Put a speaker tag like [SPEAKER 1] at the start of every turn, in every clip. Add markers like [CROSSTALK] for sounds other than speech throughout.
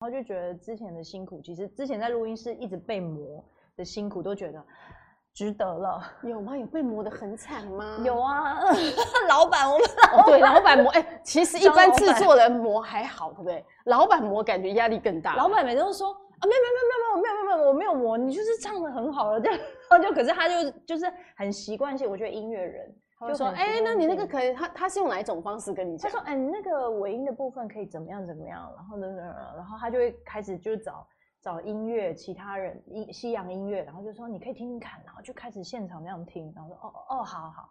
[SPEAKER 1] 然后就觉得之前的辛苦，其实之前在录音室一直被磨的辛苦，都觉得值得了。
[SPEAKER 2] 有吗？有被磨得很惨吗？[LAUGHS]
[SPEAKER 1] 有啊，[LAUGHS] 老板，我
[SPEAKER 2] 们对老板磨，哎、欸，其实一般制作人磨还好，对不对？老板磨感觉压力更大。
[SPEAKER 1] 老板每次都说啊，没有没有没有没有没有没有没有，我没有磨，你就是唱的很好了，这样，然后就可是他就就是很习惯性，我觉得音乐人。
[SPEAKER 2] 就说，哎、欸，那你那个可以，他他是用哪一种方式跟你讲？
[SPEAKER 1] 他说，哎、欸，你那个尾音的部分可以怎么样怎么样，然后呢，然后他就会开始就找找音乐，其他人音西洋音乐，然后就说你可以听听看，然后就开始现场那样听，然后说，哦哦，好好，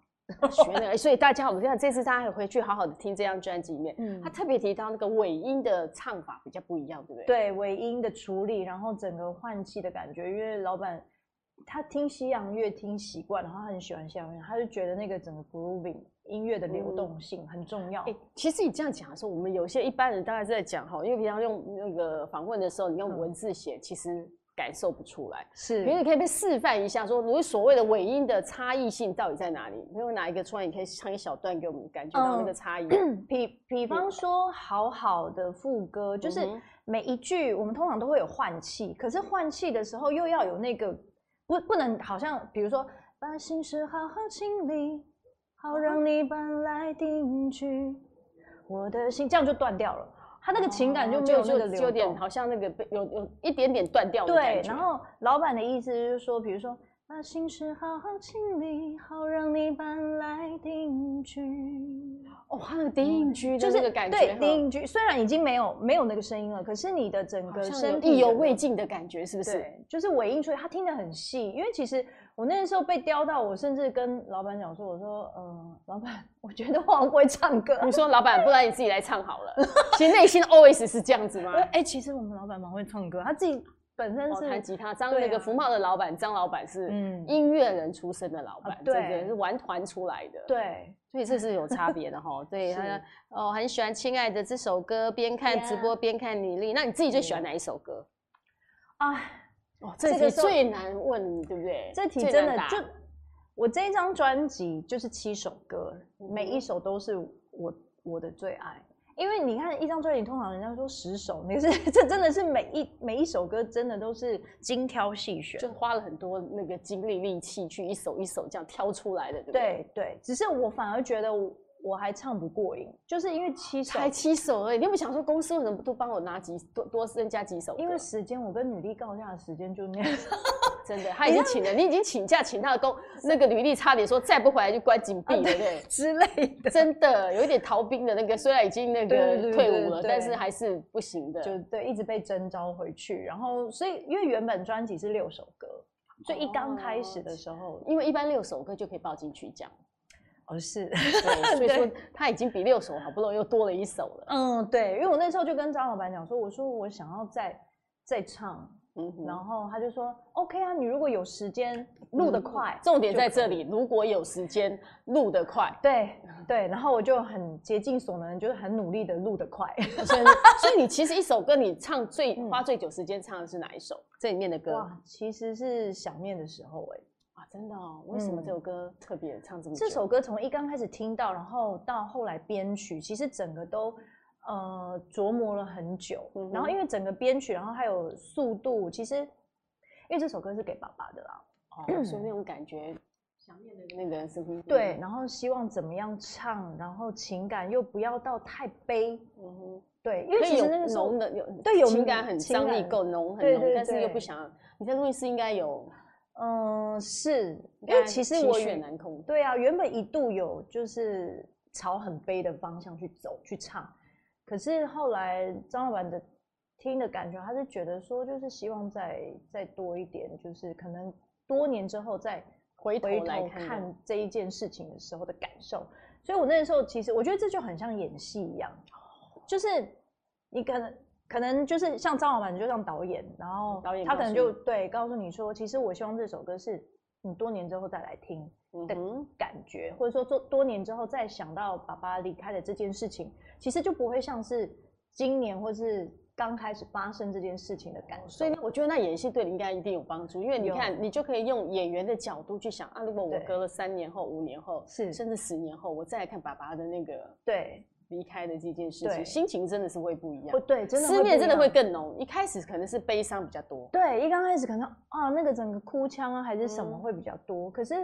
[SPEAKER 1] [LAUGHS]
[SPEAKER 2] 学那个，所以大家，我们这样这次大家回去好好的听这张专辑里面，嗯，他特别提到那个尾音的唱法比较不一样，对不对？
[SPEAKER 1] 对，尾音的处理，然后整个换气的感觉，因为老板。他听西洋乐听习惯，然后他很喜欢西洋乐，他就觉得那个整个 grooving 音乐的流动性很重要。
[SPEAKER 2] 哎、嗯欸，其实你这样讲的时候，我们有些一般人大概是在讲哈，因为平常用那个访问的时候，你用文字写，其实感受不出来。是，比如你可以被示范一下，说你所谓的尾音的差异性到底在哪里？没有哪一个出来，你可以唱一小段给我们感觉到那个差异。[CLEARS THROAT]
[SPEAKER 1] 嗯、比比方说，好好的副歌，就是每一句我们通常都会有换气，可是换气的时候又要有那个。不，不能好像，比如说，把心事好好清理，好让你搬来定居我的心，这样就断掉了。他那个情感就没有那个流动，
[SPEAKER 2] 就有点好像那个被有有一点点断掉的感觉。
[SPEAKER 1] 对，然后老板的意思就是说，比如说，把心事好好清理，好让你搬来定居。
[SPEAKER 2] 哦，他那个定居就是这个感觉，
[SPEAKER 1] 对，定居虽然已经没有没有那个声音了，可是你的整个声
[SPEAKER 2] 意犹未尽的感觉，是不是？
[SPEAKER 1] 对，就是尾音，所以他听得很细。因为其实我那个时候被刁到，我甚至跟老板讲说：“我说，嗯、呃，老板，我觉得我不会唱歌。”
[SPEAKER 2] 你说：“老板，不然你自己来唱好了。”其实内心 always 是这样子吗？[LAUGHS]
[SPEAKER 1] 哎、欸，其实我们老板蛮会唱歌，他自己本身是弹、
[SPEAKER 2] 哦、吉他。张那个福茂的老板张老板是音乐人出身的老板、嗯，对，是玩团出来的，
[SPEAKER 1] 对。
[SPEAKER 2] 所以这是有差别的哈，[LAUGHS] 对他哦，很喜欢《亲爱的》这首歌，边看直播边看履历。那你自己最喜欢哪一首歌？啊，哦，这题最难问，对不对？
[SPEAKER 1] 这题真的就我这一张专辑就是七首歌，每一首都是我我的最爱。因为你看一张专辑，通常人家说十首，[LAUGHS] 你是这真的是每一每一首歌真的都是精挑细选，
[SPEAKER 2] 就花了很多那个精力力气去一首一首这样挑出来的，对不
[SPEAKER 1] 对？对对，只是我反而觉得我。我还唱不过瘾，就是因为七首
[SPEAKER 2] 才七首而已。你有没有想说公司为什么不多帮我拿几多多增加几首？
[SPEAKER 1] 因为时间，我跟女力告假的时间就那样。
[SPEAKER 2] 真的，他已经请了，你已经请假请他的工，那个履历差点说再不回来就关禁闭了，对不对？
[SPEAKER 1] 之类的。
[SPEAKER 2] 真的有一点逃兵的那个，虽然已经那个退伍了，但是还是不行的。
[SPEAKER 1] 就对，一直被征召回去。然后，所以因为原本专辑是六首歌，所以一刚开始的时候，
[SPEAKER 2] 因为一般六首歌就可以报进去奖。
[SPEAKER 1] 哦，是，
[SPEAKER 2] 对，所以 [LAUGHS] 说他已经比六首好不容易又多了一首了。
[SPEAKER 1] 嗯，对，因为我那时候就跟张老板讲说，我说我想要再再唱，嗯，然后他就说 OK 啊，你如果有时间录得快，
[SPEAKER 2] 嗯，重点在这里，如果有时间录得快，
[SPEAKER 1] 对对，然后我就很竭尽所能，就是很努力的录得快。
[SPEAKER 2] 所以，所以你其实一首歌你唱最花最久时间唱的是哪一首？这里面的歌？
[SPEAKER 1] 哇，其实是想念的时候，欸，哎。
[SPEAKER 2] 啊，真的哦？为什么这首歌特别唱这么久？
[SPEAKER 1] 这首歌从一刚开始听到，然后到后来编曲，其实整个都呃琢磨了很久。嗯、然后因为整个编曲，然后还有速度，其实因为这首歌是给爸爸的啦，
[SPEAKER 2] 哦，所以那 [CLEARS THROAT] 种感觉，想念的那个声音。
[SPEAKER 1] 对，然后希望怎么样唱，然后情感又不要到太悲。嗯哼，对，因为其实那个
[SPEAKER 2] 浓的有对有情感很张力够浓很浓，但是又不想你在录音室应该有。
[SPEAKER 1] 嗯，是因为其实我
[SPEAKER 2] 情绪难控。
[SPEAKER 1] 对啊，原本一度有就是朝很悲的方向去走去唱，可是后来张老板的听的感觉，他是觉得说就是希望再再多一点，就是可能多年之后再回头来看这一件事情的时候的感受。所以我那时候其实我觉得这就很像演戏一样，就是你可能。可能就是像张老板，就像导演，然后导演他可能就对告诉你说，其实我希望这首歌是你多年之后再来听的感觉，嗯、或者说做多年之后再想到爸爸离开的这件事情，其实就不会像是今年或是刚开始发生这件事情的感受。
[SPEAKER 2] 所以我觉得那演戏对你应该一定有帮助，因为你看，你就可以用演员的角度去想啊，如果我隔了三年后、五年后，是甚至十年后，我再来看爸爸的那个，
[SPEAKER 1] 对。
[SPEAKER 2] 离开的这件事情，心情真的是会不一样。
[SPEAKER 1] 不对，真的
[SPEAKER 2] 思念真的会更浓。一开始可能是悲伤比较多，
[SPEAKER 1] 对，一刚开始可能啊，那个整个哭腔啊，还是什么会比较多。嗯、可是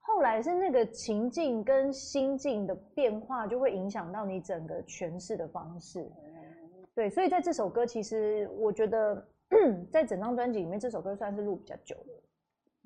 [SPEAKER 1] 后来是那个情境跟心境的变化，就会影响到你整个诠释的方式。嗯、对，所以在这首歌，其实我觉得 [CLEARS THROAT] 在整张专辑里面，这首歌算是录比较久的。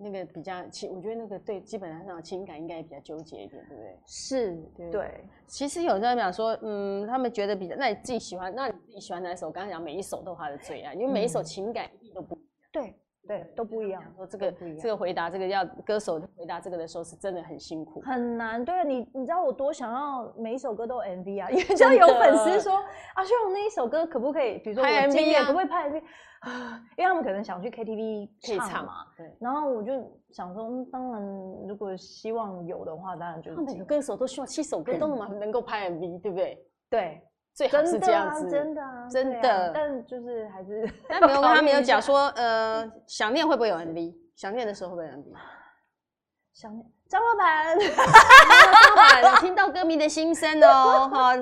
[SPEAKER 2] 那个比较情，我觉得那个对基本上情感应该比较纠结一点，对不对？
[SPEAKER 1] 是，对。对
[SPEAKER 2] 其实有人在讲说，嗯，他们觉得比较，那你自己喜欢，那你自己喜欢哪首？我刚刚讲每一首都有他的最爱，因为每一首情感一定都不一样。
[SPEAKER 1] 对。对，都不一样。
[SPEAKER 2] 说这个这个回答，这个要歌手回答这个的时候，是真的很辛苦，
[SPEAKER 1] 很难。对，你你知道我多想要每一首歌都有 MV 啊，因为只要有粉丝说啊，希望那一首歌可不可以，比如说 MV 啊，可不可以拍 MV 啊？因为他们可能想去 KTV 唱嘛。对。然后我就想说，当然如果希望有的话，当然就是
[SPEAKER 2] 每个歌手都希望七首歌都能能够拍 MV，对不对？
[SPEAKER 1] 对。
[SPEAKER 2] 最好是这样子，
[SPEAKER 1] 真的啊，
[SPEAKER 2] 真的，真的。
[SPEAKER 1] 但就是还是，[LAUGHS]
[SPEAKER 2] 但没有他没有讲说，呃，想念会不会有 MV？想念的时候会不会有 MV？[SIGHS]
[SPEAKER 1] 想念张老板，[LAUGHS]
[SPEAKER 2] 张老板听到歌迷的心声哦，哈。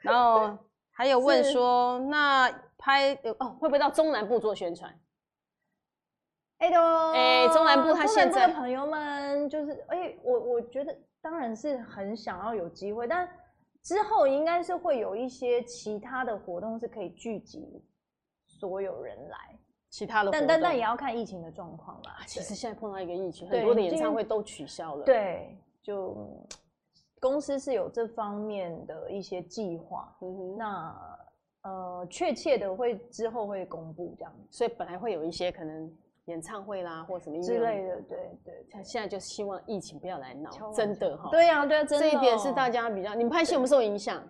[SPEAKER 2] 然后还有问说，那拍哦会不会到中南部做宣传？
[SPEAKER 1] 哎呦，
[SPEAKER 2] 哎，中南部他现在
[SPEAKER 1] 的朋友们就是，哎，我我觉得当然是很想要有机会，但。之后应该是会有一些其他的活动是可以聚集所有人来，
[SPEAKER 2] 其他的，
[SPEAKER 1] 但但但也要看疫情的状况啦。
[SPEAKER 2] 其实现在碰到一个疫情，很多的演唱会都取消了。
[SPEAKER 1] 对，就公司是有这方面的一些计划。嗯哼，那呃，确切的会之后会公布这样，
[SPEAKER 2] 所以本来会有一些可能。演唱会啦，或什么
[SPEAKER 1] 之类的，对对。
[SPEAKER 2] 他现在就希望疫情不要来闹，真的哈。
[SPEAKER 1] 对呀，对呀，真的。
[SPEAKER 2] 这一点是大家比较，你们拍戏有没有受影响？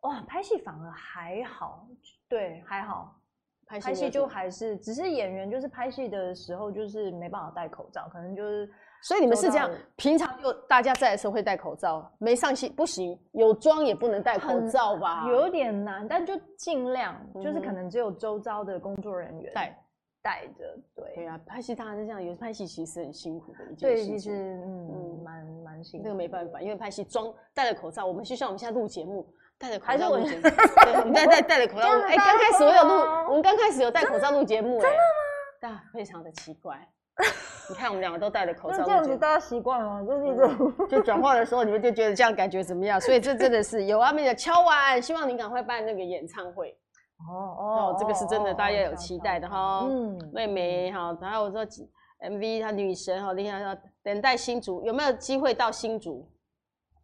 [SPEAKER 1] 哇，拍戏反而还好，对，还好。拍戏就还是，只是演员就是拍戏的时候就是没办法戴口罩，可能就是。
[SPEAKER 2] 所以你们是这样，平常就大家在的时候会戴口罩，没上戏不行，有妆也不能戴口罩吧？
[SPEAKER 1] 有点难，但就尽量，就是可能只有周遭的工作人员戴。带着，对
[SPEAKER 2] 对啊，拍戏当然是这样，有拍戏其实很辛苦的一件事情。
[SPEAKER 1] 对，其实嗯，蛮蛮辛苦。
[SPEAKER 2] 那个没办法，因为拍戏装戴了口罩，我们就像我们现在录节目，戴着口罩录节 [LAUGHS] 目。对，我们戴戴戴着口罩。哎，刚开始我有录，我们刚开始有戴口罩录节目，真的吗？但非常的奇怪。你看我们两个都戴着口罩，这
[SPEAKER 1] 样子大家习惯了，就是一种
[SPEAKER 2] 就转化的时候，你们就觉得这样感觉怎么样？所以这真的是有阿妹的敲完，希望你赶快办那个演唱会。哦哦，这个是真的，大家有期待的哈。嗯，妹妹哈，然后我说 MV 她女神哈，你看说等待新竹有没有机会到新竹？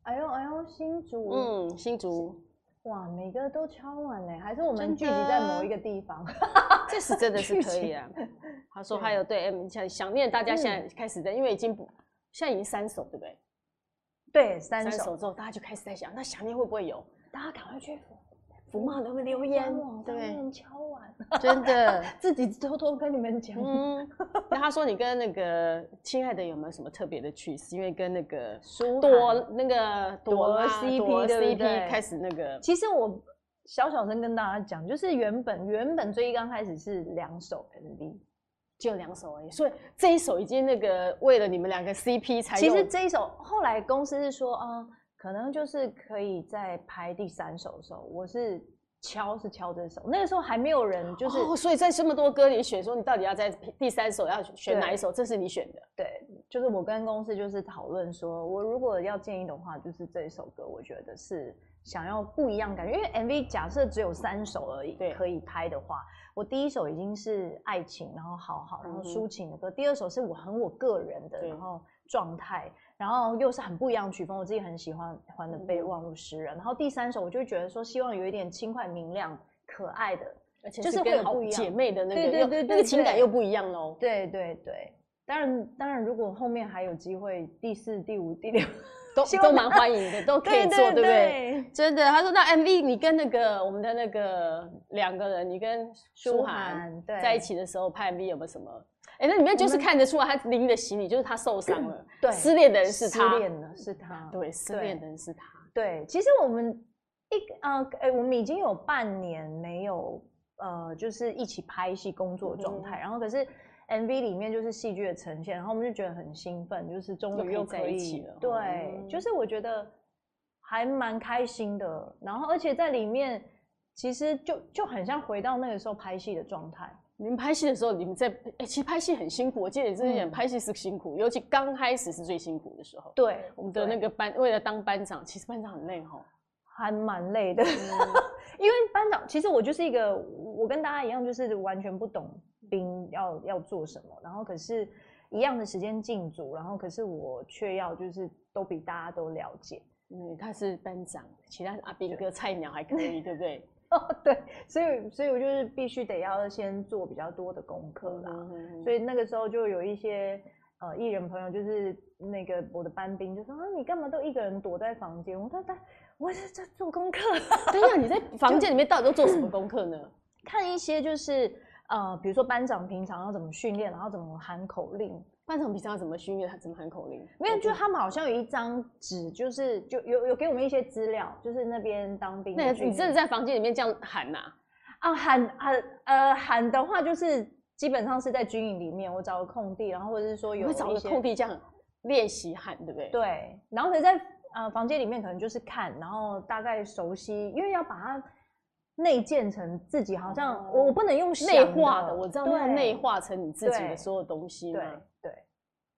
[SPEAKER 1] 哎呦哎呦，新竹，
[SPEAKER 2] 嗯，新竹，
[SPEAKER 1] 哇，每个都敲完嘞，还是我们聚集在某一个地方？
[SPEAKER 2] 这是真的 [LAUGHS] 是可以啊。[LAUGHS] 他说还有对 M 想想念大家现在开始的，因为已经不现在已经三首对不对？
[SPEAKER 1] 对，三
[SPEAKER 2] 首之后大家就开始在想，那想念会不会有？
[SPEAKER 1] 大家赶快去。
[SPEAKER 2] 福茂他们留言，
[SPEAKER 1] 对，敲碗，
[SPEAKER 2] 真的，[LAUGHS]
[SPEAKER 1] 自己偷偷跟你们讲。
[SPEAKER 2] 嗯，那他说你跟那个亲爱的有没有什么特别的趣事？因为跟那个
[SPEAKER 1] 舒
[SPEAKER 2] 朵那个朵
[SPEAKER 1] CP
[SPEAKER 2] 的 CP 开始那个。
[SPEAKER 1] 其实我小小声跟大家讲，就是原本原本最刚开始是两首 MV，
[SPEAKER 2] 就两首而已。所以这一首已经那个为了你们两个 CP 才。
[SPEAKER 1] 其实这一首后来公司是说啊。可能就是可以在拍第三首的时候，我是敲是敲这首，那个时候还没有人就是，
[SPEAKER 2] 哦、所以在这么多歌里选，说你到底要在第三首要选哪一首？这是你选的。
[SPEAKER 1] 对，就是我跟公司就是讨论说，我如果要建议的话，就是这一首歌，我觉得是想要不一样感觉，因为 MV 假设只有三首而已，对，可以拍的话，我第一首已经是爱情，然后好好，然后抒情的歌，嗯、第二首是我很我个人的，然后状态。然后又是很不一样的曲风，我自己很喜欢欢的《备忘录诗人》。然后第三首，我就觉得说，希望有一点轻快、明亮、可爱的，
[SPEAKER 2] 而且就是跟好姐妹的那个，对对对，那个情感又不一样喽。
[SPEAKER 1] 对对对，当然当然，如果后面还有机会，第四、第五、第六
[SPEAKER 2] 都 [LAUGHS] 都蛮欢迎的，都可以做，对不对？真的，他说那 MV 你跟那个我们的那个两个人，你跟舒涵在一起的时候拍 MV 有没有什么？哎，那里面就是看得出来，他拎的行李就是他受伤了。[CLEARS THROAT] 对，失恋的人是他。
[SPEAKER 1] 失恋的是他。
[SPEAKER 2] 对，失恋的人是他。
[SPEAKER 1] 对，其实我们一呃，哎，我们已经有半年没有呃，就是一起拍戏工作状态。然后可是 MV 里面就是戏剧的呈现，然后我们就觉得很兴奋，就是终于又可以在一起了。对，就是我觉得还蛮开心的。然后而且在里面，其实就就很像回到那个时候拍戏的状态。
[SPEAKER 2] 你们拍戏的时候，你们在哎、欸，其实拍戏很辛苦。我记得你之前讲拍戏是辛苦，嗯、尤其刚开始是最辛苦的时候。
[SPEAKER 1] 对，
[SPEAKER 2] 我们的那个班，为了当班长，其实班长很累哈，
[SPEAKER 1] 还蛮累的。嗯、[LAUGHS] 因为班长，其实我就是一个，我跟大家一样，就是完全不懂兵要要做什么，然后可是一样的时间进组，然后可是我却要就是都比大家都了解。
[SPEAKER 2] 嗯，他是班长，其他阿兵哥菜鸟还可以，对不对？
[SPEAKER 1] 哦，[LAUGHS] 对，所以所以我就是必须得要先做比较多的功课啦。嗯、哼哼，所以那个时候就有一些呃艺人朋友，就是那个我的班兵就说啊，你干嘛都一个人躲在房间？我说在，我是在做功课。
[SPEAKER 2] 对呀，你在房间 [LAUGHS] 里面到底都做什么功课呢？
[SPEAKER 1] 看一些就是呃，比如说班长平常要怎么训练，然后怎么喊口令。
[SPEAKER 2] 班长平常怎么训练？他怎么喊口令？
[SPEAKER 1] 没有，就他们好像有一张纸，就是就有有给我们一些资料，就是那边当兵。
[SPEAKER 2] 那你真的在房间里面这样喊呐？
[SPEAKER 1] 啊，喊喊呃喊的话，就是基本上是在军营里面，我找个空地，然后或者是说有
[SPEAKER 2] 找个空地这样练习喊，对不对？
[SPEAKER 1] 对，然后可是在呃房间里面可能就是看，然后大概熟悉，因为要把它内建成自己，好像我我不能用
[SPEAKER 2] 内化的，我知道要内化成你自己的所有东西嘛。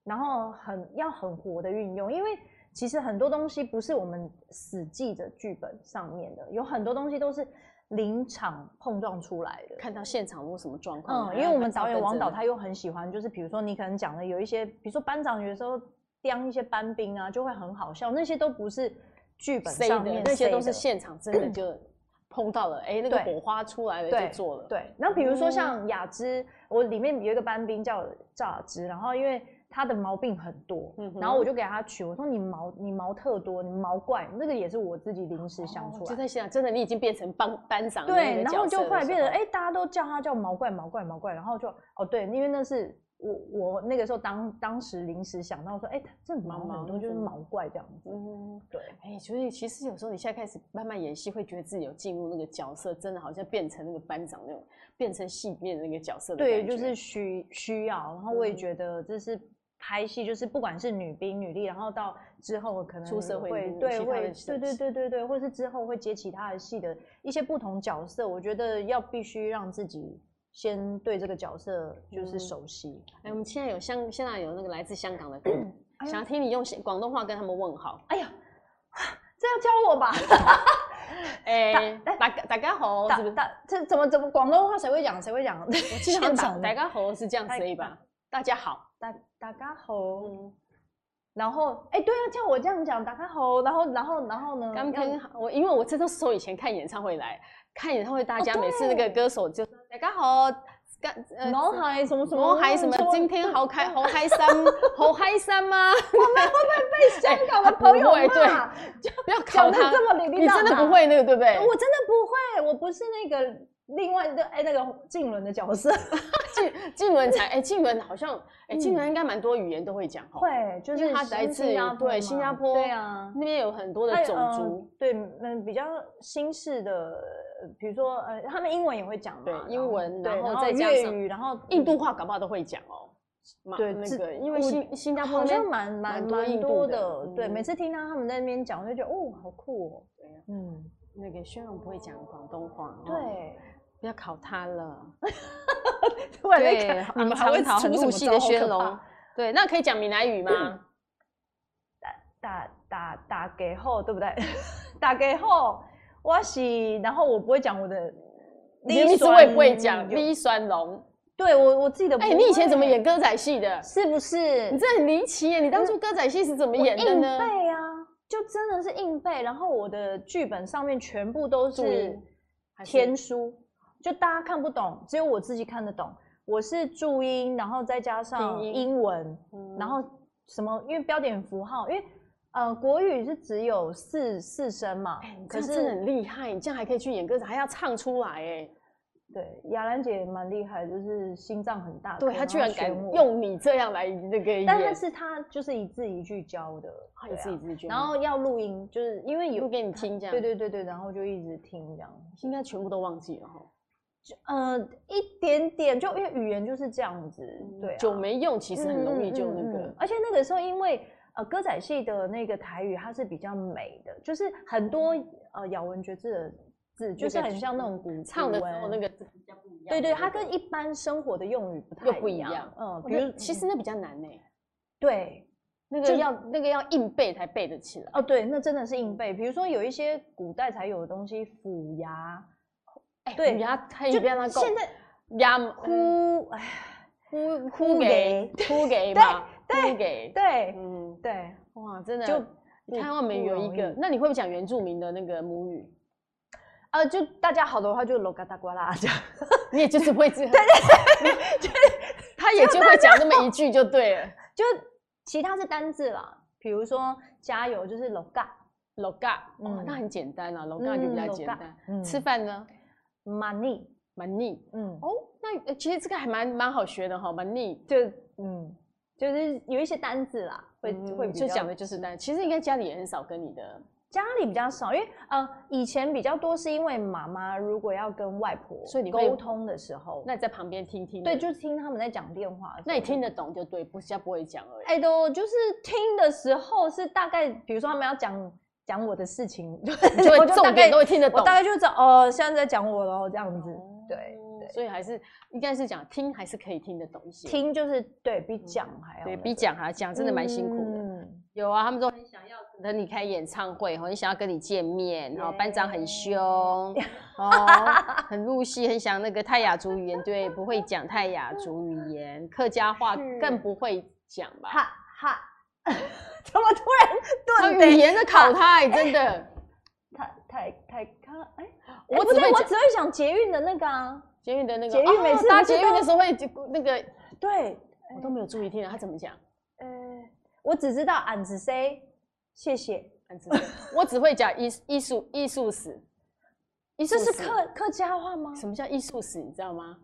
[SPEAKER 1] 然后很要很活的运用，因为其实很多东西不是我们死记着剧本上面的，有很多东西都是临场碰撞出来的。
[SPEAKER 2] 看到现场有什么状况？
[SPEAKER 1] 嗯，因为我们导演王导他又很喜欢，就是比如说你可能讲的有一些，比如说班长有时候刁一些班兵啊，就会很好笑，那些都不是剧本上面的，
[SPEAKER 2] 那些都是现场真的就碰到了，哎，那个火花出来了就做了。
[SPEAKER 1] 对，然后比如说像雅芝，我里面有一个班兵叫赵雅芝，然后因为。她的毛病很多，然后我就给她取，我说你毛你毛特多，你毛怪，那个也是我自己临时想出来。
[SPEAKER 2] 就在想，真的你已经变成班班长。
[SPEAKER 1] 对，然后就后来变成哎、欸，大家都叫他叫毛怪毛怪毛怪，然后就哦对，因为那是我我那个时候当当时临时想到说，哎、欸，这毛很多就是毛怪这样子。嗯，对。
[SPEAKER 2] 哎、欸，所以其实有时候你现在开始慢慢演戏，会觉得自己有进入那个角色，真的好像变成那个班长那种，变成戏里面的那个角色的。
[SPEAKER 1] 对，就是需需要，然后我也觉得这是。拍戏就是不管是女兵女力，然后到之后可能
[SPEAKER 2] 出社会
[SPEAKER 1] 对会对对对对对，或是之后会接其他的戏的一些不同角色，我觉得要必须让自己先对这个角色就是熟悉。
[SPEAKER 2] 哎、嗯，我们现在有香，现在有那个来自香港的，[CLEARS THROAT] 想听你用广东话跟他们问好。
[SPEAKER 1] 哎呀，[LAUGHS] 这要教我吧？[LAUGHS]
[SPEAKER 2] 哎，大大家好，是不是？
[SPEAKER 1] 这怎么怎么广东话谁会讲？谁会讲？[LAUGHS]
[SPEAKER 2] 我经常讲大家好是这样子吧？大家好。
[SPEAKER 1] 大大家好，嗯、然后哎、欸，对啊，叫我这样讲，大家好，然后然后然后呢？
[SPEAKER 2] 刚刚我因为我这都是从以前看演唱会来看演唱会，大家每次那个歌手就说大家好，干呃，
[SPEAKER 1] 脑海什么什么，
[SPEAKER 2] 脑海什么，今天好开 [LAUGHS] 好开心，好开心吗？
[SPEAKER 1] 我们会不会被香港的朋友
[SPEAKER 2] 骂？不要考他这么你真的不会那个对不对？
[SPEAKER 1] 我真的不会，我不是那个。另外的哎，那个静伦的角色，[LAUGHS]
[SPEAKER 2] 静静伦才 [LAUGHS] 哎，静伦好像哎，静伦应该蛮多语言都会讲哈。
[SPEAKER 1] 会，就是他来自
[SPEAKER 2] 对新加坡，对啊，那边有很多的种族，
[SPEAKER 1] 对，嗯，比较新式的，比如说呃，他们英文也会讲，
[SPEAKER 2] 对，英文，然后再
[SPEAKER 1] 粤语，然后
[SPEAKER 2] 印度话搞不好都会讲哦。对，那个因为新新加坡
[SPEAKER 1] 好像蛮蛮蛮多的，对，每次听到他们在那边讲，我就觉得哦，好酷哦。
[SPEAKER 2] 嗯，那个轩龙不会讲广东话，
[SPEAKER 1] 对。
[SPEAKER 2] 不要考他了，[LAUGHS]
[SPEAKER 1] 对，
[SPEAKER 2] 你们还会很入戏的轩龙，对，那可以讲闽南语吗？[COUGHS]
[SPEAKER 1] 打打打打给后，对不对？[LAUGHS] 打给后，我是，然后我不会讲我的，
[SPEAKER 2] 你是我也不会讲李酸龙，
[SPEAKER 1] 对我我自己的，哎，
[SPEAKER 2] 你以前怎么演歌仔戏的？
[SPEAKER 1] 是不是？
[SPEAKER 2] 你这很离奇耶！你当初歌仔戏是怎么演的呢？
[SPEAKER 1] 硬背啊，就真的是硬背，然后我的剧本上面全部都是天书。就大家看不懂，只有我自己看得懂。我是注音，然后再加上英文，嗯、然后什么？因为标点符号，因为呃国语是只有四四声嘛。
[SPEAKER 2] 欸、可是真的很厉害，你这样还可以去演歌仔，还要唱出来哎。
[SPEAKER 1] 对，雅兰姐蛮厉害，就是心脏很大。
[SPEAKER 2] 对，她居然敢用你这样来那个演，
[SPEAKER 1] 但是她就是一字一句教的，
[SPEAKER 2] 一字一字教。
[SPEAKER 1] 然后要录音，就是因为有
[SPEAKER 2] 录给你听这样。
[SPEAKER 1] 对对对对，然后就一直听这样，
[SPEAKER 2] 应该全部都忘记了哈。
[SPEAKER 1] 呃，一点点，就因为语言就是这样子，对，
[SPEAKER 2] 久没用，其实很容易就那个。
[SPEAKER 1] 而且那个时候，因为呃歌仔戏的那个台语，它是比较美的，就是很多呃咬文嚼字的字，就是很像那种古
[SPEAKER 2] 唱的时候那个字比较不一样。
[SPEAKER 1] 对对，它跟一般生活的用语不太
[SPEAKER 2] 又不一样。
[SPEAKER 1] 嗯，
[SPEAKER 2] 比如其实那比较难呢。
[SPEAKER 1] 对。
[SPEAKER 2] 那个要那个要硬背才背得起来
[SPEAKER 1] 哦，对，那真的是硬背。比如说有一些古代才有的东西，府衙，
[SPEAKER 2] 哎，对，府衙可以变那个
[SPEAKER 1] 现在
[SPEAKER 2] 衙呼，哎，呼呼给呼给嘛，呼给，
[SPEAKER 1] 对，嗯，对，
[SPEAKER 2] 哇，真的，就台湾没有一个。那你会不会讲原住民的那个母语？
[SPEAKER 1] 呃，就大家好的话就喽嘎达呱啦这样，[LAUGHS]
[SPEAKER 2] 你也就是会这样，对对对，[LAUGHS] 他也就会讲那么一句就对了，[LAUGHS]
[SPEAKER 1] 就。其他是单字啦，比如说加油就是喽嘎
[SPEAKER 2] 喽嘎，哦，那很简单啊，喽嘎就比较简单。吃饭呢
[SPEAKER 1] ，money
[SPEAKER 2] money，嗯，哦，那其实这个还蛮蛮好学的哈，money
[SPEAKER 1] 就嗯，就是有一些单字啦，会会
[SPEAKER 2] 就讲的就是单，其实应该家里也很少跟你的。
[SPEAKER 1] 家里比较少，因为呃以前比较多，是因为妈妈如果要跟外婆所以你沟通的时候，
[SPEAKER 2] 那你在旁边听听，
[SPEAKER 1] 对，就听他们在讲电话，
[SPEAKER 2] 那你听得懂就对，不是不会讲而已。
[SPEAKER 1] 哎，都就是听的时候是大概，比如说他们要讲讲我的事情，就
[SPEAKER 2] 会 [LAUGHS] 重点都会听得懂，
[SPEAKER 1] 我大概就知道哦，现在在讲我喽，这样子，对对，
[SPEAKER 2] 所以还是应该是讲听还是可以听得懂一些，
[SPEAKER 1] 听就是对比讲还要，
[SPEAKER 2] 对比讲还要讲，真的蛮辛苦的。嗯有啊，他们都很想要。等你开演唱会，很想要跟你见面，然后班长很凶，[LAUGHS] 哦，很入戏，很想那个泰雅族语言，对，不会讲泰雅族语言，客家话更不会讲吧？
[SPEAKER 1] 哈哈，[LAUGHS] 怎么突然
[SPEAKER 2] 顿？语言的考他，真的，
[SPEAKER 1] 太太太卡，哎，我只会我只会讲捷运的那个啊，
[SPEAKER 2] 捷运的那个，
[SPEAKER 1] 捷运每次
[SPEAKER 2] 搭捷运的时候会那个，
[SPEAKER 1] 对，
[SPEAKER 2] 我都没有注意听他怎么讲，
[SPEAKER 1] 呃，我只知道俺子 say。谢谢，[LAUGHS]
[SPEAKER 2] 我只会讲艺艺术艺术史，
[SPEAKER 1] 这是客客家话吗？
[SPEAKER 2] 什么叫艺术史？你知道吗？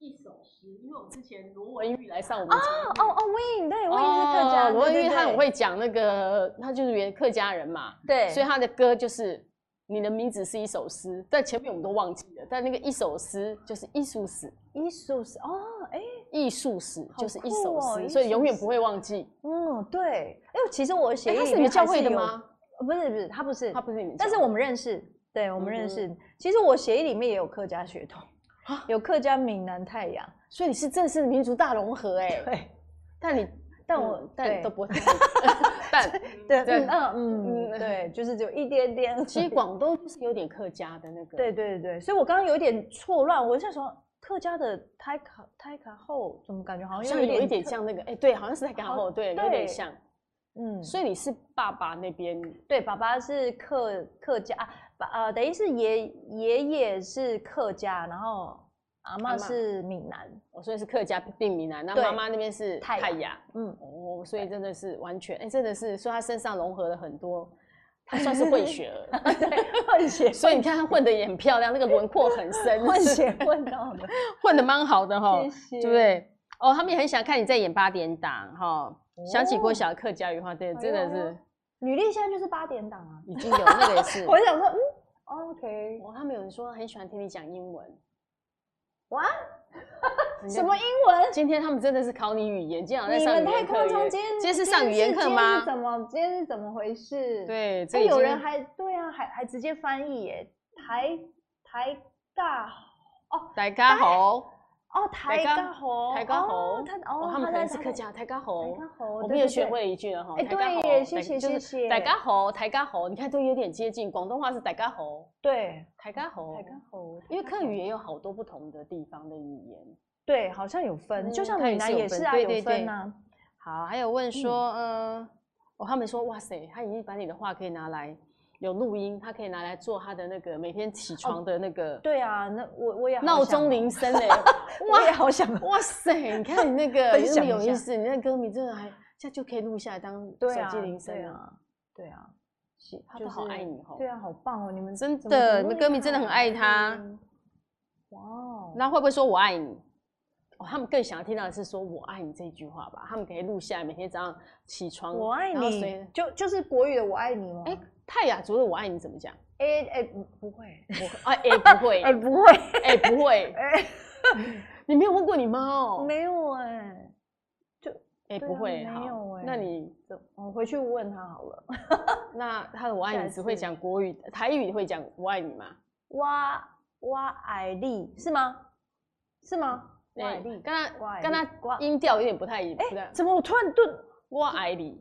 [SPEAKER 2] 一首诗，因为我之前罗文玉来上我们
[SPEAKER 1] 哦哦哦，Win，对，Win 是客家，
[SPEAKER 2] 罗文玉他很会讲那个，他就是原客家人嘛，
[SPEAKER 1] 对，
[SPEAKER 2] 所以他的歌就是你的名字是一首诗，在前面我们都忘记了，但那个一首诗就是艺术史，
[SPEAKER 1] 艺术史哦，哎。
[SPEAKER 2] 艺术史就是一首诗，所以永远不会忘记。
[SPEAKER 1] 嗯，对。哎，其实我写，
[SPEAKER 2] 他是你们教会的吗？
[SPEAKER 1] 不是，不是，他不是，
[SPEAKER 2] 他不是你们。
[SPEAKER 1] 但是我们认识，对，我们认识。其实我协议里面也有客家血统，有客家、闽南、太阳，
[SPEAKER 2] 所以你是正式的民族大融合。哎，
[SPEAKER 1] 对。
[SPEAKER 2] 但你，
[SPEAKER 1] 但我，
[SPEAKER 2] 但都不会。[LAUGHS] 但，[LAUGHS]
[SPEAKER 1] 对，嗯嗯嗯，对，就是只有一点点。
[SPEAKER 2] 其实广东是有点客家的那个。[LAUGHS]
[SPEAKER 1] 对对对，所以我刚刚有点错乱，我在说。客家的泰卡泰卡后，怎么感觉好像有
[SPEAKER 2] 一点像那个？哎，对，好像是泰卡后，对，有点像。嗯，所以你是爸爸那边？
[SPEAKER 1] 对，爸爸是客客家，爸呃，等于是爷爷爷是客家，然后阿妈是闽南，
[SPEAKER 2] 我，所以是客家并闽南，那妈妈那边是泰雅。嗯，哦，所以真的是完全，哎，真的是，所以他身上融合了很多。[LAUGHS] 他算是混血儿，[LAUGHS]
[SPEAKER 1] 对，混血，[LAUGHS]
[SPEAKER 2] 所以你看他混的也很漂亮，那个轮廓很深，
[SPEAKER 1] 混血混到的，
[SPEAKER 2] 混的蛮好的哈，对不对？哦，他们也很想看你在演八点档哈，想起国小客家语话，对，真的是，
[SPEAKER 1] 女力现在就是八点档啊，
[SPEAKER 2] 已经有那个也是，
[SPEAKER 1] 我想说，嗯，OK，
[SPEAKER 2] 哦，他们有人说很喜欢听你讲英文，
[SPEAKER 1] 哇。什么英文？
[SPEAKER 2] 今天他们真的是考你语言，今天在
[SPEAKER 1] 上语言课。今天
[SPEAKER 2] 今天是上语言课吗？
[SPEAKER 1] 是怎么？今天是怎么回事？
[SPEAKER 2] 对，
[SPEAKER 1] 这有人还对啊，还还直接翻译耶，台台大哦，
[SPEAKER 2] 大家好。
[SPEAKER 1] 哦，台家猴，
[SPEAKER 2] 台家猴，他哦，他们可能是客家台家猴，我们也学会一句了哈。
[SPEAKER 1] 哎，对耶，谢谢谢谢。
[SPEAKER 2] 台家猴，台家猴，你看都有点接近，广东话是台家猴，
[SPEAKER 1] 对，
[SPEAKER 2] 台家猴，
[SPEAKER 1] 台家猴，
[SPEAKER 2] 因为客语也有好多不同的地方的语言，
[SPEAKER 1] 对，好像有分，就像闽南也是啊，有分啊。
[SPEAKER 2] 好，还有问说，嗯，哦，他们说，哇塞，他已经把你的话可以拿来。有录音，他可以拿来做他的那个每天起床的那个。
[SPEAKER 1] 对啊，那我我也
[SPEAKER 2] 闹钟铃声哎，
[SPEAKER 1] 我也好想，[LAUGHS]
[SPEAKER 2] 哇塞！你看你那个 [LAUGHS] 真的有意思？你那歌迷真的还这样就可以录下来当手机铃声啊？
[SPEAKER 1] 对啊，是
[SPEAKER 2] 他都好爱你哦。
[SPEAKER 1] 对啊，好棒哦！你们
[SPEAKER 2] 真的，你们歌迷真的很爱他。哇，那会不会说我爱你？哦，他们更想要听到的是说我爱你这句话吧？他们可以录下来，每天早上起床，
[SPEAKER 1] 我爱你，就就是国语的我爱你吗？哎。
[SPEAKER 2] 泰雅族的“我爱你”怎么讲？
[SPEAKER 1] 哎哎不不会，
[SPEAKER 2] 哎哎不会，[LAUGHS]
[SPEAKER 1] 哎不会，
[SPEAKER 2] 哎不会，你没有问过你妈哦？[LAUGHS]
[SPEAKER 1] 没有哎，就
[SPEAKER 2] 哎，不会，
[SPEAKER 1] 没有哎。
[SPEAKER 2] 那你
[SPEAKER 1] 我回去问他好了。[LAUGHS]
[SPEAKER 2] 那他的我爱你只会讲国语，台语会讲我爱你吗？
[SPEAKER 1] 哇哇爱你是吗？是吗？
[SPEAKER 2] 我爱你，跟他跟他音调有点不太一样。
[SPEAKER 1] 哎，怎么我突然顿？
[SPEAKER 2] 我爱你，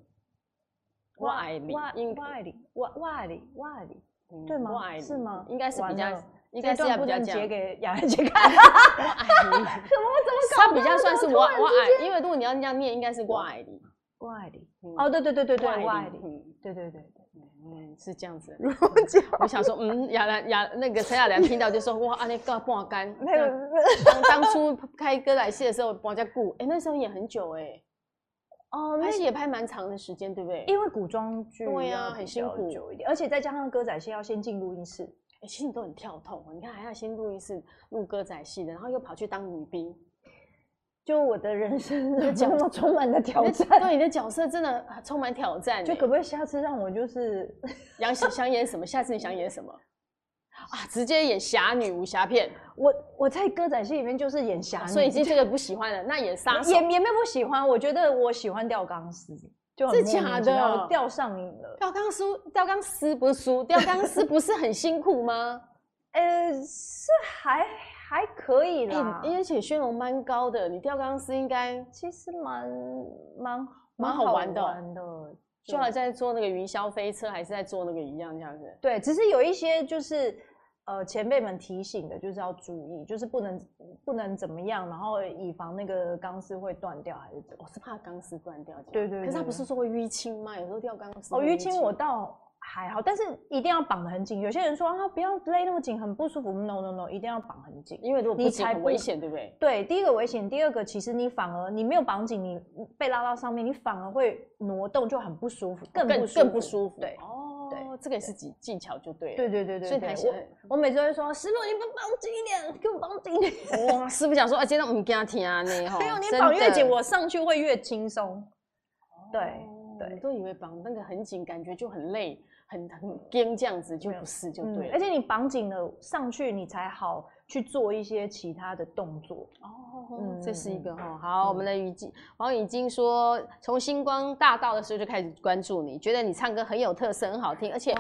[SPEAKER 2] 我爱你，
[SPEAKER 1] 我爱你，我我爱你，我爱你，对吗？
[SPEAKER 2] 我爱你
[SPEAKER 1] 是吗？
[SPEAKER 2] 应该是比较。应该是要比较
[SPEAKER 1] 截给雅兰姐看。
[SPEAKER 2] 我爱你，怎么
[SPEAKER 1] 怎么
[SPEAKER 2] 他比较算是我我爱，因为如果你要这样念，应该是我爱你，
[SPEAKER 1] 我爱你。哦，对对对对对，我爱你。对对对
[SPEAKER 2] 嗯，是这样子。我想说，嗯，雅兰雅那个陈雅兰听到就说，哇，阿那个半干。[LAUGHS] 没有，当初开歌来戏的时候，帮人家顾，哎，那时候演很久哎。哦，拍戏也拍蛮长的时间，对不对？
[SPEAKER 1] 因为古装剧
[SPEAKER 2] 对呀，很辛苦，
[SPEAKER 1] 久一点，而且再加上歌仔戏要先进录音室。
[SPEAKER 2] 哎、欸，其实你都很跳痛，你看还要先录音室录歌仔戏的，然后又跑去当女兵，
[SPEAKER 1] 就我的人生这么充满了挑战。
[SPEAKER 2] 对，你的角色真的充满挑战。
[SPEAKER 1] 就可不可以下次让我就是
[SPEAKER 2] 想想演什么？下次你想演什么？啊，直接演侠女武侠片。
[SPEAKER 1] 我我在歌仔戏里面就是演侠女，
[SPEAKER 2] 所以已经 [LAUGHS] 这个不喜欢了。那演杀手
[SPEAKER 1] 也也没有不喜欢，我觉得我喜欢吊钢丝。
[SPEAKER 2] 是假的，
[SPEAKER 1] 我吊上瘾了。
[SPEAKER 2] 吊钢丝，吊钢丝不是输，吊钢丝不是很辛苦吗？[LAUGHS]
[SPEAKER 1] 呃，是还还可以啦，
[SPEAKER 2] 而且宣龙蛮高的，你吊钢丝应该
[SPEAKER 1] 其实蛮蛮
[SPEAKER 2] 蛮好玩的。就好像在坐那个云霄飞车，还是在坐那个一样这样子。
[SPEAKER 1] 对，只是有一些就是。呃，前辈们提醒的就是要注意，就是不能不能怎么样，然后以防那个钢丝会断掉，还是怎么？
[SPEAKER 2] 我是怕钢丝断掉。
[SPEAKER 1] 对，对对。
[SPEAKER 2] 可是他不是说会淤青吗？有时候掉钢丝。
[SPEAKER 1] 哦，淤青我倒还好，但是一定要绑得很紧。有些人说啊，不要勒那么紧，很不舒服。No No No，一定要绑很紧，
[SPEAKER 2] 因为如果不紧很危险，对不对？
[SPEAKER 1] 对，第一个危险，第二个其实你反而你没有绑紧，你被拉到上面，你反而会挪动就很不舒服，更不
[SPEAKER 2] 更不舒服。
[SPEAKER 1] 对。
[SPEAKER 2] 这个也是技技巧就对了，
[SPEAKER 1] 对对对对，所以才我我每次都会说，师傅你不绑紧一点，给我绑紧一点。[LAUGHS]
[SPEAKER 2] 哇，师傅想说，啊，今天我们给他听啊，你哈，
[SPEAKER 1] 没有你绑越紧，我上去会越轻松。对对，
[SPEAKER 2] 都以为绑那个很紧，感觉就很累，很很紧这样子，就不是就对了。
[SPEAKER 1] 而且你绑紧了上去，你才好。去做一些其他的动作
[SPEAKER 2] 哦，嗯，这是一个哈。好，我们的雨晶黄雨晶说，从星光大道的时候就开始关注你，觉得你唱歌很有特色，很好听，而且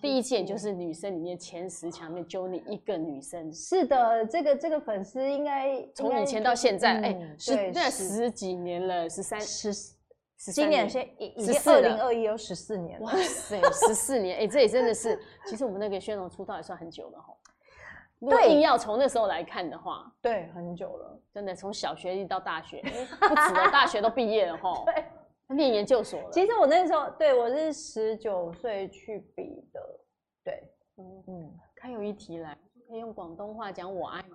[SPEAKER 2] 第一件就是女生里面前十强里面就你一个女生。
[SPEAKER 1] 是的，这个这个粉丝应该
[SPEAKER 2] 从以前到现在，哎，十那十几年了，十三十
[SPEAKER 1] 今年先已经二零二一有十四年了，
[SPEAKER 2] 哇塞，十四年，哎，这也真的是，其实我们那个宣龙出道也算很久了哈。对，硬要从那时候来看的话，
[SPEAKER 1] 对，很久了，
[SPEAKER 2] 真的从小学一直到大学，不止了，大学都毕业了哈。[LAUGHS] 对，念研究所了。
[SPEAKER 1] 其实我那时候，对我是十九岁去比的。对，
[SPEAKER 2] 嗯嗯，还有一题来，可以用广东话讲“我爱你”。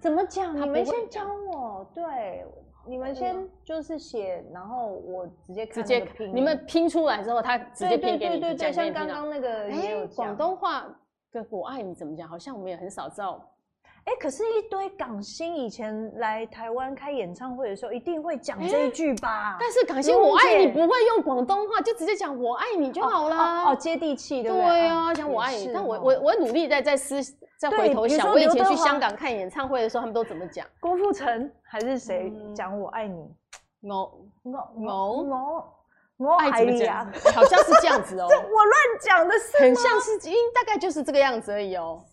[SPEAKER 1] 怎么讲？你们先教我。对，你们先就是写，然后我直接直接拼。
[SPEAKER 2] 你们拼出来之后，他直接拼给你。
[SPEAKER 1] 对对对，像刚刚那个也有
[SPEAKER 2] 广东话。对，我爱你怎么讲？好像我们也很少知道。
[SPEAKER 1] 哎，可是，一堆港星以前来台湾开演唱会的时候，一定会讲这一句吧？
[SPEAKER 2] 但是港星我爱你不会用广东话，就直接讲我爱你就好了。
[SPEAKER 1] 哦，接地气，对不
[SPEAKER 2] 对？对啊，讲我爱你。但我我我努力在在思，再回头想，我以前去香港看演唱会的时候，他们都怎么讲？
[SPEAKER 1] 郭富城还是谁讲我爱你？
[SPEAKER 2] 我
[SPEAKER 1] 我我我。我爱你啊，
[SPEAKER 2] 好像是这样子哦。[LAUGHS]
[SPEAKER 1] 这我乱讲的是吗？
[SPEAKER 2] 很像是，因大概就是这个样子而已哦。
[SPEAKER 1] 是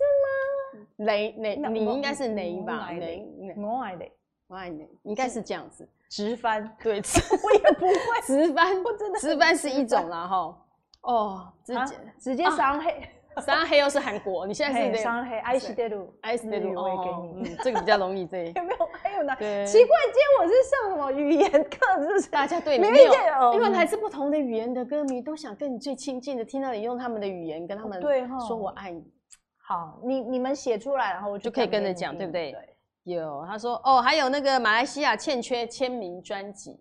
[SPEAKER 1] 吗？
[SPEAKER 2] 雷雷，你应该是雷吧？雷，
[SPEAKER 1] 我爱你，
[SPEAKER 2] 我爱你，应该是这样子。
[SPEAKER 1] 直翻，
[SPEAKER 2] 对，[LAUGHS]
[SPEAKER 1] 我也不会
[SPEAKER 2] 直翻，我真的直翻是一种啦哈。哦，直接
[SPEAKER 1] 直接伤黑。
[SPEAKER 2] 三黑又是韩国，你现在是
[SPEAKER 1] 三黑，爱してる，
[SPEAKER 2] 爱してる，我也给你，这个比较容易。这
[SPEAKER 1] 有[LAUGHS] 没有？还有呢？奇怪，今天我是上什么语言课？是不是？
[SPEAKER 2] 大家对你没有，因为来自不同的语言的歌迷都想跟你最亲近的，听到你用他们的语言跟他们对说我爱你。
[SPEAKER 1] 好，你你们写出来，然后我
[SPEAKER 2] 就可以跟着讲，对不对？有，他说哦，还有那个马来西亚欠缺签名专辑。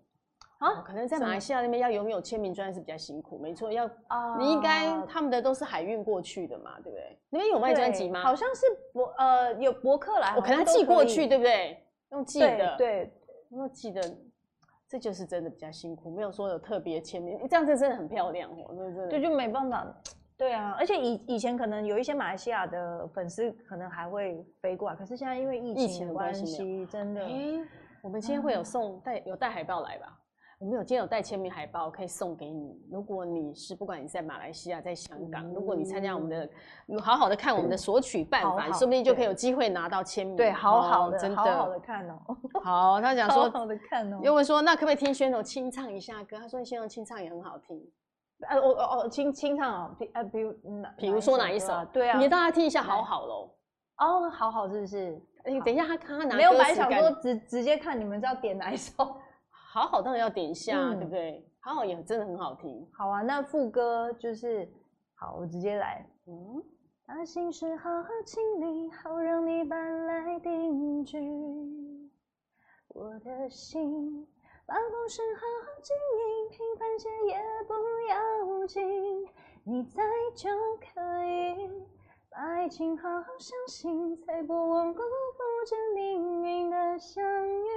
[SPEAKER 2] 啊，可能在马来西亚那边要拥有签名专辑是比较辛苦，没错，要啊，你应该他们的都是海运过去的嘛，对不对？那边有卖专辑吗？
[SPEAKER 1] 好像是博呃有博客来，
[SPEAKER 2] 我可能寄过去，对不对？用寄的，
[SPEAKER 1] 对，
[SPEAKER 2] 用寄的，这就是真的比较辛苦，没有说有特别签名，这样子真的很漂亮哦，那真的，
[SPEAKER 1] 对，就没办法，对啊，而且以以前可能有一些马来西亚的粉丝可能还会飞过来，可是现在因为疫情的关系，真的，
[SPEAKER 2] 我们今天会有送带有带海报来吧？我们有今天有带签名海报可以送给你。如果你是不管你在马来西亚、在香港，嗯、如果你参加我们的，好好的看我们的索取办法，说不定就可以有机会拿到签名。
[SPEAKER 1] 对，好好的，
[SPEAKER 2] 哦、真的
[SPEAKER 1] 好好的看哦。
[SPEAKER 2] 好，他讲 [LAUGHS] 说，
[SPEAKER 1] 好好的看哦。
[SPEAKER 2] 又问说，那可不可以听宣总清唱一下歌？他说宣总清唱也很好听。
[SPEAKER 1] 呃，我哦哦，清清唱啊，比呃，比如
[SPEAKER 2] 比如说哪一首？对啊，你大家听一下，好好喽。
[SPEAKER 1] 哦，好好是不是？
[SPEAKER 2] 你等一下，他看他拿
[SPEAKER 1] 没有，本来想说直直接看你们知道点哪一首？
[SPEAKER 2] 好好当然要点一下，对不对？好好也真的很好听。
[SPEAKER 1] 好啊，那副歌就是好，我直接来。嗯，把心事好好清理，好让你搬来定居。我的心，把故事好好经营，平凡些也不要紧，你在就可以。把爱情好好相信，才不枉辜负这命运的相遇。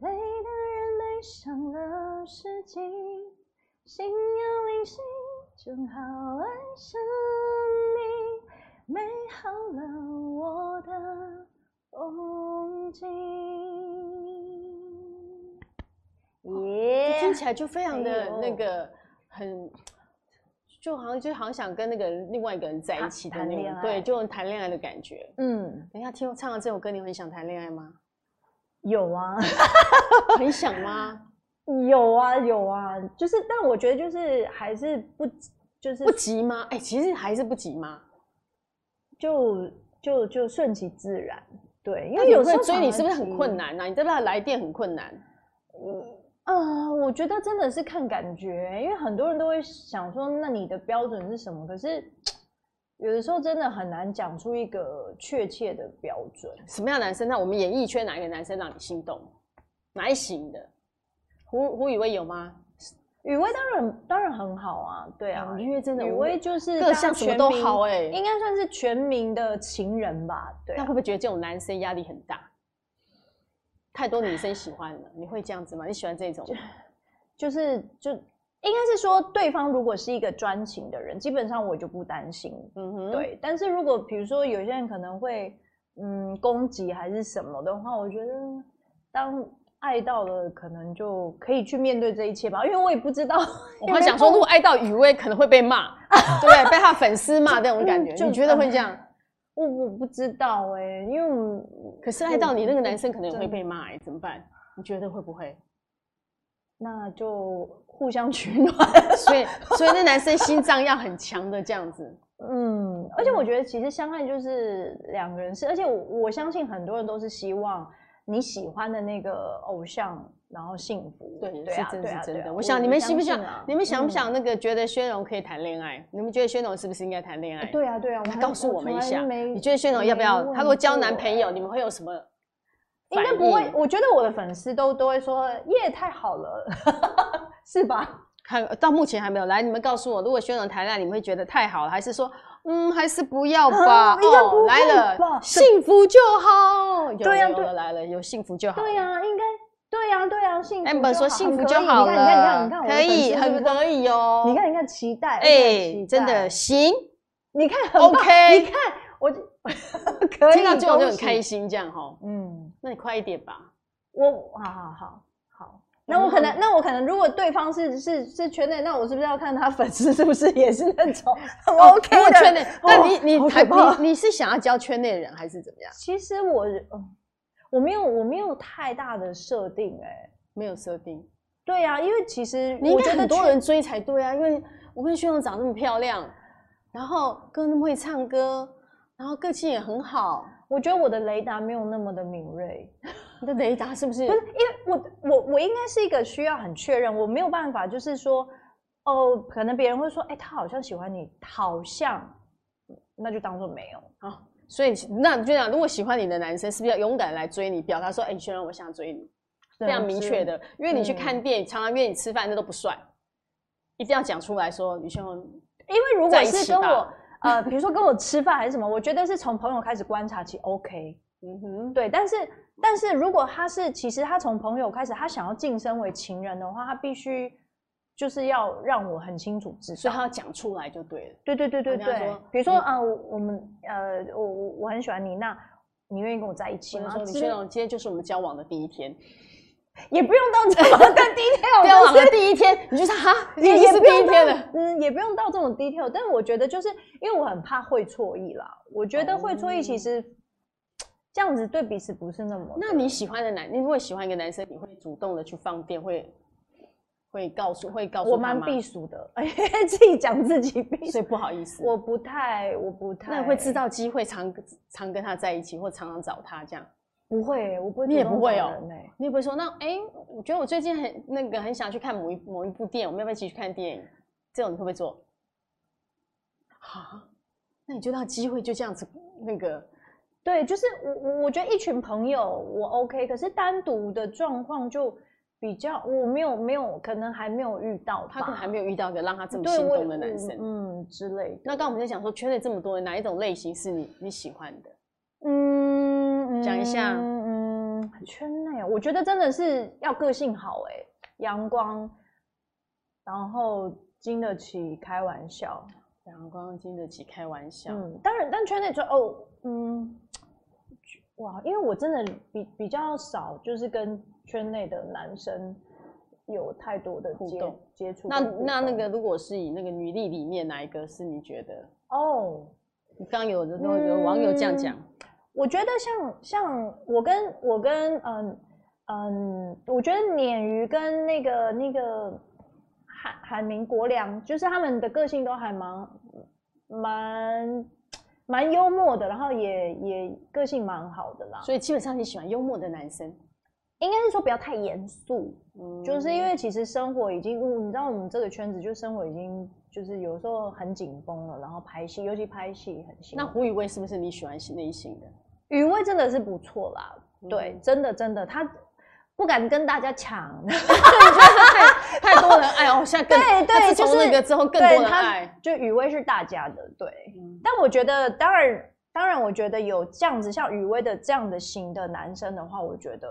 [SPEAKER 1] 对的上了时机，心有灵犀，正好爱上你，美好了我的风景。
[SPEAKER 2] 耶，听起来就非常的那个很。就好像就好像想跟那个另外一个人在一起的那种，对，就谈恋爱的感觉。嗯，等一下听我唱了这首歌，你很想谈恋爱吗？
[SPEAKER 1] 有啊，[LAUGHS]
[SPEAKER 2] 很想吗？
[SPEAKER 1] 有啊，有啊，就是，但我觉得就是还是不，就是
[SPEAKER 2] 不急吗？哎、欸，其实还是不急吗？
[SPEAKER 1] 就就就顺其自然，对，因为有时候
[SPEAKER 2] 追你是不是很困难呢、啊？你知道来电很困难，
[SPEAKER 1] 嗯。啊、呃，我觉得真的是看感觉，因为很多人都会想说，那你的标准是什么？可是有的时候真的很难讲出一个确切的标准。
[SPEAKER 2] 什么样的男生？那我们演艺圈哪一个男生让你心动？哪一型的？胡胡宇威有吗？
[SPEAKER 1] 宇威当然当然很好啊，对啊，
[SPEAKER 2] 因为真的
[SPEAKER 1] 宇威就是
[SPEAKER 2] 各项什么都好哎、欸，
[SPEAKER 1] 应该算是全民的情人吧？对、啊，
[SPEAKER 2] 那会不会觉得这种男生压力很大？太多女生喜欢了，你会这样子吗？你喜欢这种？
[SPEAKER 1] 就是就应该是说，对方如果是一个专情的人，基本上我就不担心。嗯哼，对。但是如果比如说有些人可能会嗯攻击还是什么的话，我觉得当爱到了，可能就可以去面对这一切吧。因为我也不知道，
[SPEAKER 2] 我还想说，如果爱到雨薇，可能会被骂，[LAUGHS] 对不对？被他粉丝骂那种感觉，你觉得会这样？
[SPEAKER 1] 我我不知道哎、欸，因为我
[SPEAKER 2] 可是爱到你那个男生可能也会被骂哎、欸，怎么办？你觉得会不会？
[SPEAKER 1] 那就互相取暖，[LAUGHS]
[SPEAKER 2] 所以所以那男生心脏要很强的这样子。
[SPEAKER 1] 嗯，而且我觉得其实相爱就是两个人是，而且我我相信很多人都是希望你喜欢的那个偶像。然后幸福，
[SPEAKER 2] 对，对啊，是真是真的。我想你们信不信？你们想不想那个觉得宣荣可以谈恋爱？你们觉得宣荣是不是应该谈恋爱？
[SPEAKER 1] 对啊，对啊，
[SPEAKER 2] 他告诉我们一下，你觉得宣荣要不要？他如果交男朋友，你们会有什么？
[SPEAKER 1] 应该不会。我觉得我的粉丝都都会说耶，太好了，[LAUGHS] 是吧？
[SPEAKER 2] 看到目前还没有来，你们告诉我，如果宣龙谈恋爱，你们会觉得太好了，还是说嗯，还是不要吧？哦，来了，幸福就好。对呀，对，来了，有幸福就好。
[SPEAKER 1] 对呀，应该。对呀，对呀，幸福。
[SPEAKER 2] Amber 说幸福就好了。
[SPEAKER 1] 你看，你看，你看，
[SPEAKER 2] 可以，很可以哦。
[SPEAKER 1] 你看，你看，期待。
[SPEAKER 2] 哎，真的行。
[SPEAKER 1] 你看，OK。你看，我 [LAUGHS] 可以。
[SPEAKER 2] 听到这种就很开心，这样哈。嗯，那你快一点吧。
[SPEAKER 1] 我，好好好好。那我可能，那我可能，如果对方是是是圈内，那我是不是要看他粉丝是不是也是那种 [LAUGHS] OK 的
[SPEAKER 2] 圈内？那你你你你是想要交圈内人还是怎么样？
[SPEAKER 1] 其实我嗯。我没有，我没有太大的设定，哎，
[SPEAKER 2] 没有设定。
[SPEAKER 1] 对呀，因为其实
[SPEAKER 2] 你应该很多人追才对啊，因为我跟宣龙长那么漂亮，然后歌那么会唱歌，然后个性也很好。
[SPEAKER 1] 我觉得我的雷达没有那么的敏锐。
[SPEAKER 2] 你的雷达是不是？[LAUGHS]
[SPEAKER 1] 不是，因为我我我应该是一个需要很确认，我没有办法，就是说，哦，可能别人会说，哎，他好像喜欢你，好像，那就当做没有啊。
[SPEAKER 2] 所以那就这样，如果喜欢你的男生，是不是要勇敢来追你，表达说，哎、欸，宣龙，我想追你，非常明确的。因为你去看电影，嗯、常常约你吃饭，那都不算，一定要讲出来说，李宣龙。
[SPEAKER 1] 因为如果是跟我，呃，比如说跟我吃饭还是什么，我觉得是从朋友开始观察起，OK，嗯哼，对。但是，但是如果他是，其实他从朋友开始，他想要晋升为情人的话，他必须。就是要让我很清楚知道，
[SPEAKER 2] 所以他要讲出来就对了。
[SPEAKER 1] 对对对对对，比如说啊，我们呃，我我我很喜欢你，那你愿意跟我在一起吗？
[SPEAKER 2] 说李宣龙，今天就是我们交往的第一天，
[SPEAKER 1] 也不用到这么 [LAUGHS] 的 detail。
[SPEAKER 2] 交往的第一天，你就说哈，也也是第一天了，
[SPEAKER 1] 嗯，也不用到这种 detail。但是我觉得，就是因为我很怕会错意啦。我觉得会错意，其实这样子对彼此不是那么。
[SPEAKER 2] 那你喜欢的男，你如果喜欢一个男生，你会主动的去放电，会会告诉，会告诉
[SPEAKER 1] 我蛮避俗的，[LAUGHS] 哎，自己讲自己避俗，
[SPEAKER 2] 所以不好意思，
[SPEAKER 1] 我不太，我不太。
[SPEAKER 2] 那会制造机会，常常跟他在一起，或常常找他这样。
[SPEAKER 1] 不会，我不会。
[SPEAKER 2] 你也不会哦，你也不会说那哎、欸，我觉得我最近很那个很想去看某一某一部电影，我们要不要一起去看电影？这种你会不会做？好，那你就让机会就这样子那个，
[SPEAKER 1] 对，就是我我我觉得一群朋友我 OK，可是单独的状况就比较我没有没有可能还没有遇到，
[SPEAKER 2] 他可能还没有遇到一个让他这么心动的男生，
[SPEAKER 1] 嗯之类的。
[SPEAKER 2] 那刚刚我们在讲说圈内这么多人，哪一种类型是你你喜欢的？嗯，讲一下。
[SPEAKER 1] 嗯，圈内，我觉得真的是要个性好哎，阳光，然后经得起开玩笑，
[SPEAKER 2] 阳光经得起开玩笑。
[SPEAKER 1] 嗯，当然，但圈内就哦，嗯，哇，因为我真的比比较少，就是跟圈内的男生有太多的互动接触。
[SPEAKER 2] 那那那个，如果是以那个女力里面哪一个是你觉得？
[SPEAKER 1] 哦。
[SPEAKER 2] 你刚有的那个网友这样讲、嗯，
[SPEAKER 1] 我觉得像像我跟我跟嗯嗯，我觉得鲶鱼跟那个那个海海明国良，就是他们的个性都还蛮蛮蛮幽默的，然后也也个性蛮好的啦。
[SPEAKER 2] 所以基本上你喜欢幽默的男生，
[SPEAKER 1] 应该是说不要太严肃，嗯，就是因为其实生活已经，你知道我们这个圈子，就生活已经。就是有时候很紧绷了，然后拍戏，尤其拍戏很辛苦。
[SPEAKER 2] 那胡宇威是不是你喜欢类型的？
[SPEAKER 1] 宇威真的是不错啦，嗯、对，真的真的，他不敢跟大家抢，[LAUGHS]
[SPEAKER 2] 太太多人爱哦，现在更
[SPEAKER 1] 对对，
[SPEAKER 2] 就是那个之后更多人爱，
[SPEAKER 1] 就雨薇是大家的，对。嗯、但我觉得，当然当然，我觉得有这样子像雨薇的这样的型的男生的话，我觉得。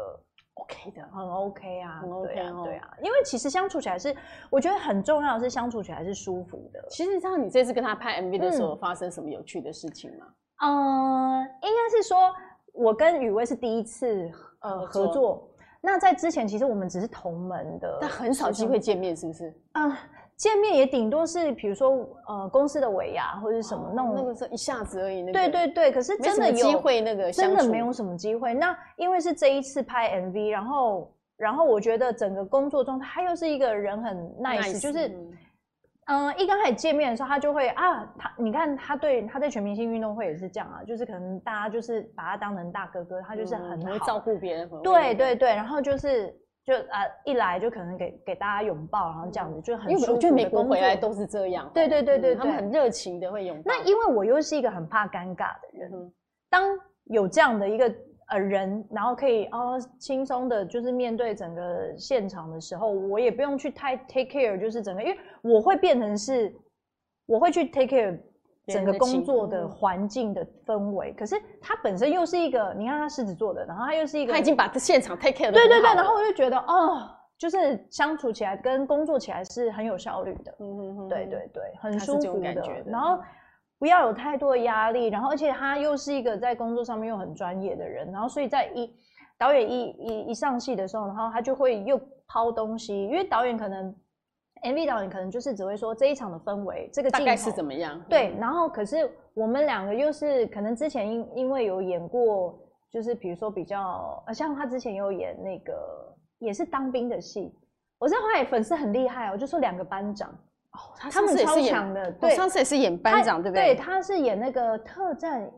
[SPEAKER 1] OK 的，很 OK 啊，很 OK 啊，对啊，因为其实相处起来是，我觉得很重要的是相处起来是舒服的。
[SPEAKER 2] 其实像你这次跟他拍 MV 的时候，发生什么有趣的事情吗？
[SPEAKER 1] 嗯，应该是说我跟雨薇是第一次呃合作，那在之前其实我们只是同门的，
[SPEAKER 2] 但很少机会见面，是不是？嗯。
[SPEAKER 1] 见面也顶多是，比如说，呃，公司的尾牙或者什么那种，
[SPEAKER 2] 那个是一下子而已。那个、
[SPEAKER 1] 对对对，可是真的有
[SPEAKER 2] 机会，那个
[SPEAKER 1] 真的没有什么机会。那因为是这一次拍 MV，然后，然后我觉得整个工作状态，他又是一个人很 nice，, nice 就是，嗯、呃，一刚开始见面的时候，他就会啊，他你看他对他在全明星运动会也是这样啊，就是可能大家就是把他当成大哥哥，他就是很
[SPEAKER 2] 会照顾别人。
[SPEAKER 1] 对对对，然后就是。就啊，一来就可能给给大家拥抱，然后这样子就很舒服。因为我觉得
[SPEAKER 2] 美国回来都是这样。
[SPEAKER 1] 对对对对，
[SPEAKER 2] 他们很热情的会拥抱。
[SPEAKER 1] 那因为我又是一个很怕尴尬的人，当有这样的一个呃人，然后可以哦轻松的，就是面对整个现场的时候，我也不用去太 take care，就是整个，因为我会变成是，我会去 take care。整个工作的环境的氛围，可是他本身又是一个，你看他狮子座的，然后他又是一个，
[SPEAKER 2] 他已经把这现场 take care 的
[SPEAKER 1] 对对对，然后我就觉得哦，就是相处起来跟工作起来是很有效率的，嗯嗯嗯，对对对，很舒服的，感觉的，然后不要有太多的压力，然后而且他又是一个在工作上面又很专业的人，然后所以在一导演一一一上戏的时候，然后他就会又抛东西，因为导演可能。MV 导演可能就是只会说这一场的氛围，这个
[SPEAKER 2] 大概是怎么样？
[SPEAKER 1] 对，然后可是我们两个又是可能之前因因为有演过，就是比如说比较呃，像他之前有演那个也是当兵的戏，我知道后来粉丝很厉害，我就说两个班长哦，他们超强的，对，
[SPEAKER 2] 上次也是演班长，对不对？
[SPEAKER 1] 对，他是演那个特战。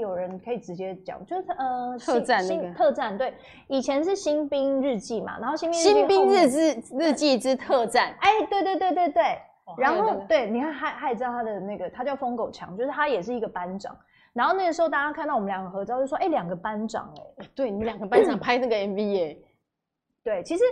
[SPEAKER 1] 有人可以直接讲，就是呃，
[SPEAKER 2] 特战那个
[SPEAKER 1] 特战，对，以前是新兵日记嘛，然后新兵
[SPEAKER 2] 新兵日志日记之特战，
[SPEAKER 1] 哎，对对对对对，然后对，你看他他也知道他的那个，他叫疯狗强，就是他也是一个班长，然后那个时候大家看到我们两个合照，就说哎，两个班长哎，
[SPEAKER 2] 对，你们两个班长拍那个 MV 哎，
[SPEAKER 1] 对，其实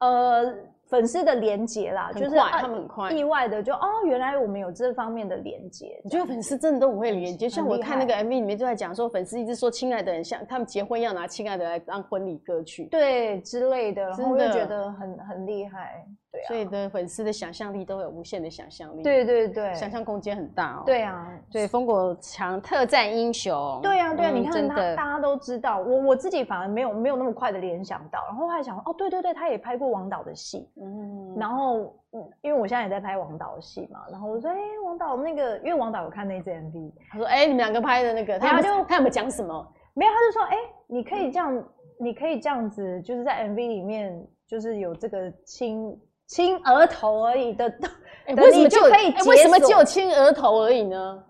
[SPEAKER 1] 呃，粉丝的连接啦，就是
[SPEAKER 2] 他们很快，
[SPEAKER 1] 意外的就哦，原来我们有这方面的连接。
[SPEAKER 2] 我觉得粉丝真的都很会连接，像我看那个 MV 里面就在讲说，粉丝一直说亲爱的人，像他们结婚要拿亲爱的来当婚礼歌曲，
[SPEAKER 1] 对之类的，然后我就觉得很很厉害。对啊，
[SPEAKER 2] 所以的粉丝的想象力都有无限的想象力，
[SPEAKER 1] 对对对，
[SPEAKER 2] 想象空间很大哦。
[SPEAKER 1] 对啊，
[SPEAKER 2] 对，风国强特战英雄。
[SPEAKER 1] 对啊，对啊，你看他，大家都知道，我我自己反而没有没有那么快的联想到，然后还想哦，对对对，他也拍过王导的戏，嗯，然后因为我现在也在拍王导的戏嘛，然后我说，哎，王导那个，因为王导有看那支 MV，
[SPEAKER 2] 他说，哎，你们两个拍的那个，他就他有没有讲什么？
[SPEAKER 1] 没有，他就说，哎，你可以这样，你可以这样子，就是在 MV 里面，就是有这个亲。亲额头而已的，[LAUGHS]
[SPEAKER 2] 欸、为什么就可以、欸？为什么只有亲额头而已呢？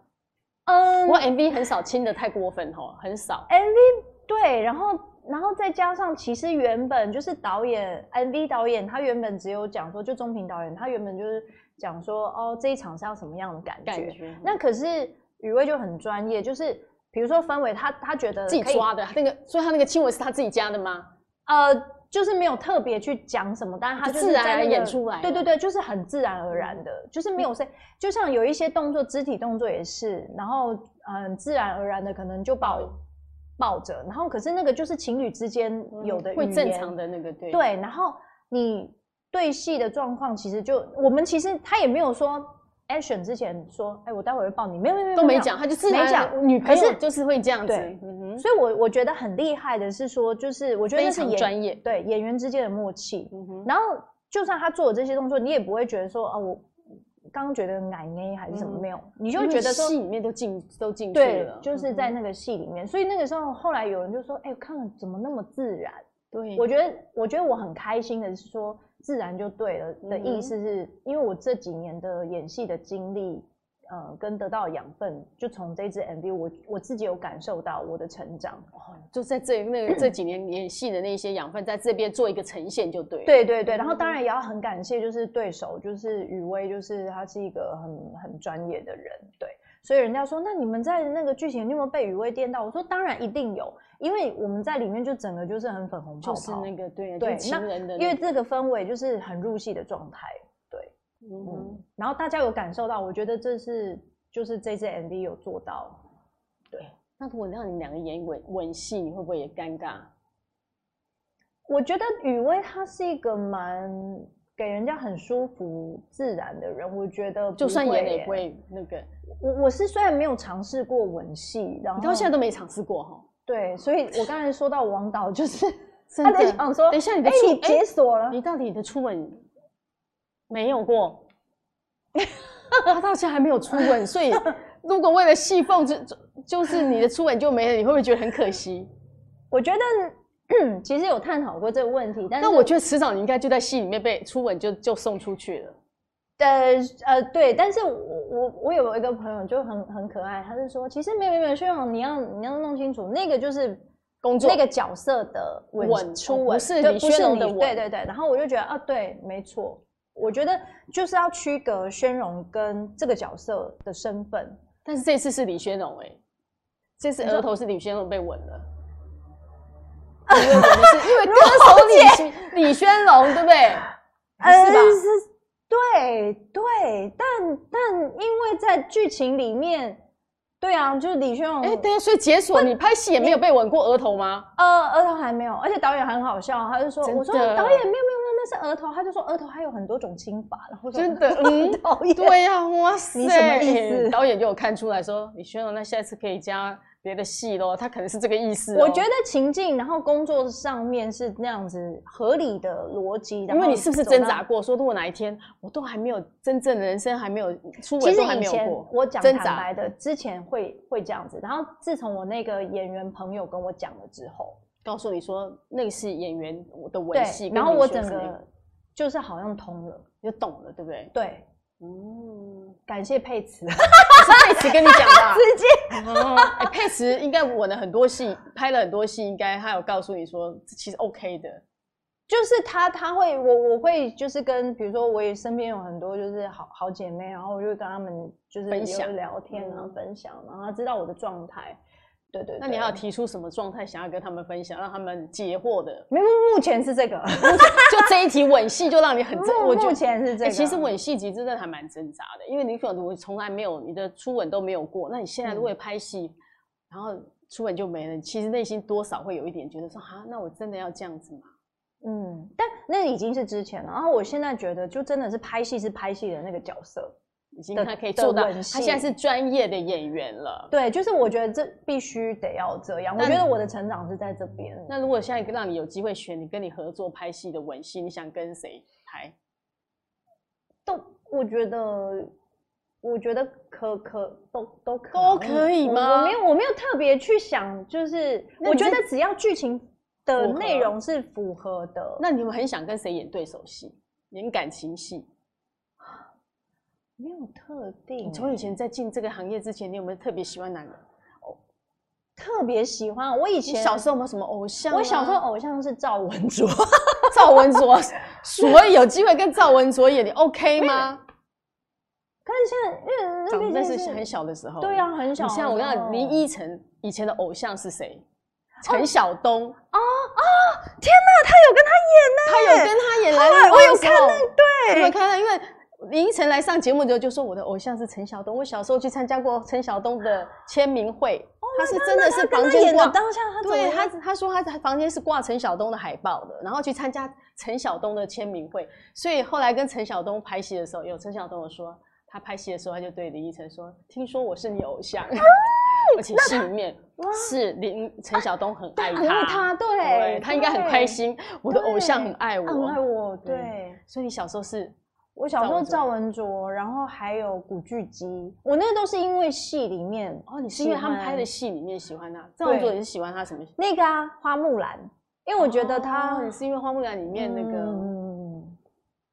[SPEAKER 2] 嗯，我 MV 很少亲的太过分哦，很少。
[SPEAKER 1] MV 对，然后然后再加上，其实原本就是导演 MV 导演，他原本只有讲说，就中平导演，他原本就是讲说，哦，这一场是要什么样的感觉？感觉那可是雨薇就很专业，就是比如说氛围，他他觉得
[SPEAKER 2] 自己抓的那个，所以他那个亲吻是他自己加的吗？
[SPEAKER 1] 呃。就是没有特别去讲什么，但是他就是在、那个、
[SPEAKER 2] 自然演出来。
[SPEAKER 1] 对对对，就是很自然而然的，嗯、就是没有谁，就像有一些动作，肢体动作也是，然后嗯，自然而然的可能就抱抱着，然后可是那个就是情侣之间有的、嗯、会
[SPEAKER 2] 正常的那个对。
[SPEAKER 1] 对，然后你对戏的状况，其实就我们其实他也没有说。action 之前说，哎，我待会儿会抱你，没有没有没有，
[SPEAKER 2] 都没讲，他就自然。女朋友就是会这样子，
[SPEAKER 1] 对，所以我我觉得很厉害的是说，就是我觉得那是专业，对演员之间的默契。然后就算他做了这些动作，你也不会觉得说，啊，我刚刚觉得奶奶还是什么没有，你就会觉得说
[SPEAKER 2] 戏里面都进都进去了，
[SPEAKER 1] 就是在那个戏里面。所以那个时候，后来有人就说，哎，看了怎么那么自然？对，我觉得我觉得我很开心的是说。自然就对了的意思是，嗯、因为我这几年的演戏的经历，呃，跟得到的养分，就从这支 MV，我我自己有感受到我的成长，
[SPEAKER 2] 哦、就在这那个 [CLEARS THROAT] 这几年演戏的那些养分，在这边做一个呈现就对了。
[SPEAKER 1] 对对对，然后当然也要很感谢，就是对手，就是雨薇，就是他是一个很很专业的人，对。所以人家说，那你们在那个剧情，你有没有被雨薇电到？我说当然一定有，因为我们在里面就整个就是很粉红泡泡，
[SPEAKER 2] 就是那个对
[SPEAKER 1] 对，
[SPEAKER 2] 情人的、那个，
[SPEAKER 1] 因为这个氛围就是很入戏的状态，对，嗯，嗯，然后大家有感受到，我觉得这是就是这支 MV 有做到，对。
[SPEAKER 2] 那如果让你们两个演吻吻戏，你会不会也尴尬？
[SPEAKER 1] 我觉得雨薇她是一个蛮给人家很舒服自然的人，我觉得
[SPEAKER 2] 就算演也不会那个。
[SPEAKER 1] 我我是虽然没有尝试过吻戏，然后
[SPEAKER 2] 你到现在都没尝试过哈。
[SPEAKER 1] 对，所以我刚才说到王导，就是他在想说，
[SPEAKER 2] 等一下你的
[SPEAKER 1] 初吻解锁了，
[SPEAKER 2] 你到底你的初吻没有过？[LAUGHS] 他到现在还没有初吻，所以如果为了戏凤，就就是你的初吻就没了，你会不会觉得很可惜？
[SPEAKER 1] 我觉得 [CLEARS THROAT] 其实有探讨过这个问题，但是
[SPEAKER 2] 我觉得迟早你应该就在戏里面被初吻就就送出去了。
[SPEAKER 1] 呃呃对，但是我我我有一个朋友就很很可爱，他是说其实没有没有，薛勇你要你要弄清楚，那个就是工作那个角色的吻初吻，不是你薛龙的吻，对对对。然后我就觉得啊，对，没错，我觉得就是要区隔宣荣跟这个角色的身份。
[SPEAKER 2] 但是这次是李宣荣哎，这次额头是李宣荣被吻了，[LAUGHS] 因为我们是因为歌手李李宣龙对不对？是吧？
[SPEAKER 1] 对对，但但因为在剧情里面，对啊，就是李宣龙。哎，
[SPEAKER 2] 对啊，所以解锁你拍戏也没有被吻过额头吗？
[SPEAKER 1] 呃，额头还没有，而且导演很好笑，他就说，我说导演没有没有是额头，他就说额头还有很多种亲法，然后
[SPEAKER 2] 真的，嗯，导演对呀，哇塞，你什么意思？导演就有看出来说，李宣龙，那下次可以加。别的戏咯，他可能是这个意思、喔。
[SPEAKER 1] 我觉得情境，然后工作上面是那样子合理的逻辑。
[SPEAKER 2] 因为你是不是挣扎过？说如果哪一天我都还没有真正的人生还没有出轨都还没有过，其实以前
[SPEAKER 1] 我讲坦白的，之前会会这样子。然后自从我那个演员朋友跟我讲了之后，
[SPEAKER 2] 告诉你说那个是演员的吻戏，
[SPEAKER 1] 然后我整个就是好像通了，
[SPEAKER 2] 就懂了，对不对？
[SPEAKER 1] 对。嗯，感谢佩慈，[LAUGHS] 是
[SPEAKER 2] 佩慈跟你讲的、啊，[LAUGHS]
[SPEAKER 1] 直接。
[SPEAKER 2] 哎、欸，佩慈应该吻了很多戏，拍了很多戏，应该他有告诉你说，其实 OK 的。
[SPEAKER 1] 就是他，他会，我我会就是跟，比如说我也身边有很多就是好好姐妹，然后我就跟他们就是聊聊天啊，分享，然后他知道我的状态。对对，
[SPEAKER 2] 那你还有提出什么状态想要跟他们分享，让他们解惑的？
[SPEAKER 1] 没有，目前是这个，
[SPEAKER 2] 就这一题吻戏就让你很，[LAUGHS]
[SPEAKER 1] 我目前是这个。
[SPEAKER 2] 其实吻戏其实真的还蛮挣扎的，因为你可能从来没有你的初吻都没有过，那你现在如果拍戏，然后初吻就没了，其实内心多少会有一点觉得说，啊，那我真的要这样子吗？
[SPEAKER 1] 嗯，但那已经是之前了。然后我现在觉得，就真的是拍戏是拍戏的那个角色。
[SPEAKER 2] 已经他可以做到，他现在是专业的演员了。
[SPEAKER 1] 对，就是我觉得这必须得要这样。我觉得我的成长是在这边。
[SPEAKER 2] 那如果现在让你有机会选，你跟你合作拍戏的吻戏，你想跟谁拍？
[SPEAKER 1] 都，我觉得，我觉得可可都都可
[SPEAKER 2] 都可以吗？
[SPEAKER 1] 我没有，我没有特别去想，就是我觉得只要剧情的内容是符合的。
[SPEAKER 2] 那你们很想跟谁演对手戏，演感情戏？
[SPEAKER 1] 没有特定。
[SPEAKER 2] 从以前在进这个行业之前，你有没有特别喜欢哪个？哦，
[SPEAKER 1] 特别喜欢。我以前
[SPEAKER 2] 小时候有没有什么偶像？
[SPEAKER 1] 我小时候偶像是赵文卓，[LAUGHS]
[SPEAKER 2] 赵文卓。所以有机会跟赵文卓演，你 OK 吗？
[SPEAKER 1] 可是现在，因为
[SPEAKER 2] 长那是很小的时候。
[SPEAKER 1] 对啊，很小。
[SPEAKER 2] 像我跟林依晨以前的偶像是谁？陈晓东。哦
[SPEAKER 1] 哦，天哪，他有跟他演呢，
[SPEAKER 2] 他有跟他演来，
[SPEAKER 1] 我有看那对，
[SPEAKER 2] 有没有看到？因为。林依晨来上节目的时候就说：“我的偶像是陈晓东。我小时候去参加过陈晓东的签名会，他是真的是房间挂
[SPEAKER 1] 当下
[SPEAKER 2] 他，对他他说他在房间是挂陈晓东的海报的，然后去参加陈晓东的签名会。所以后来跟陈晓东拍戏的时候，有陈晓东说他拍戏的时候，他就对林依晨说：听说我是你偶像，[LAUGHS] 而且戏里面是林陈晓东很爱他，
[SPEAKER 1] 他
[SPEAKER 2] 对他应该很开心。我的偶像很爱我，
[SPEAKER 1] 很爱我，对。
[SPEAKER 2] 所以你小时候是。”
[SPEAKER 1] 我小时候赵文卓，然后还有古巨基，我那个都是因为戏里面
[SPEAKER 2] 哦，你是因为他们拍的戏里面喜欢他。赵文卓也是喜欢他什么？
[SPEAKER 1] 那个啊，花木兰，因为我觉得他，
[SPEAKER 2] 你是因为花木兰里面那个，嗯，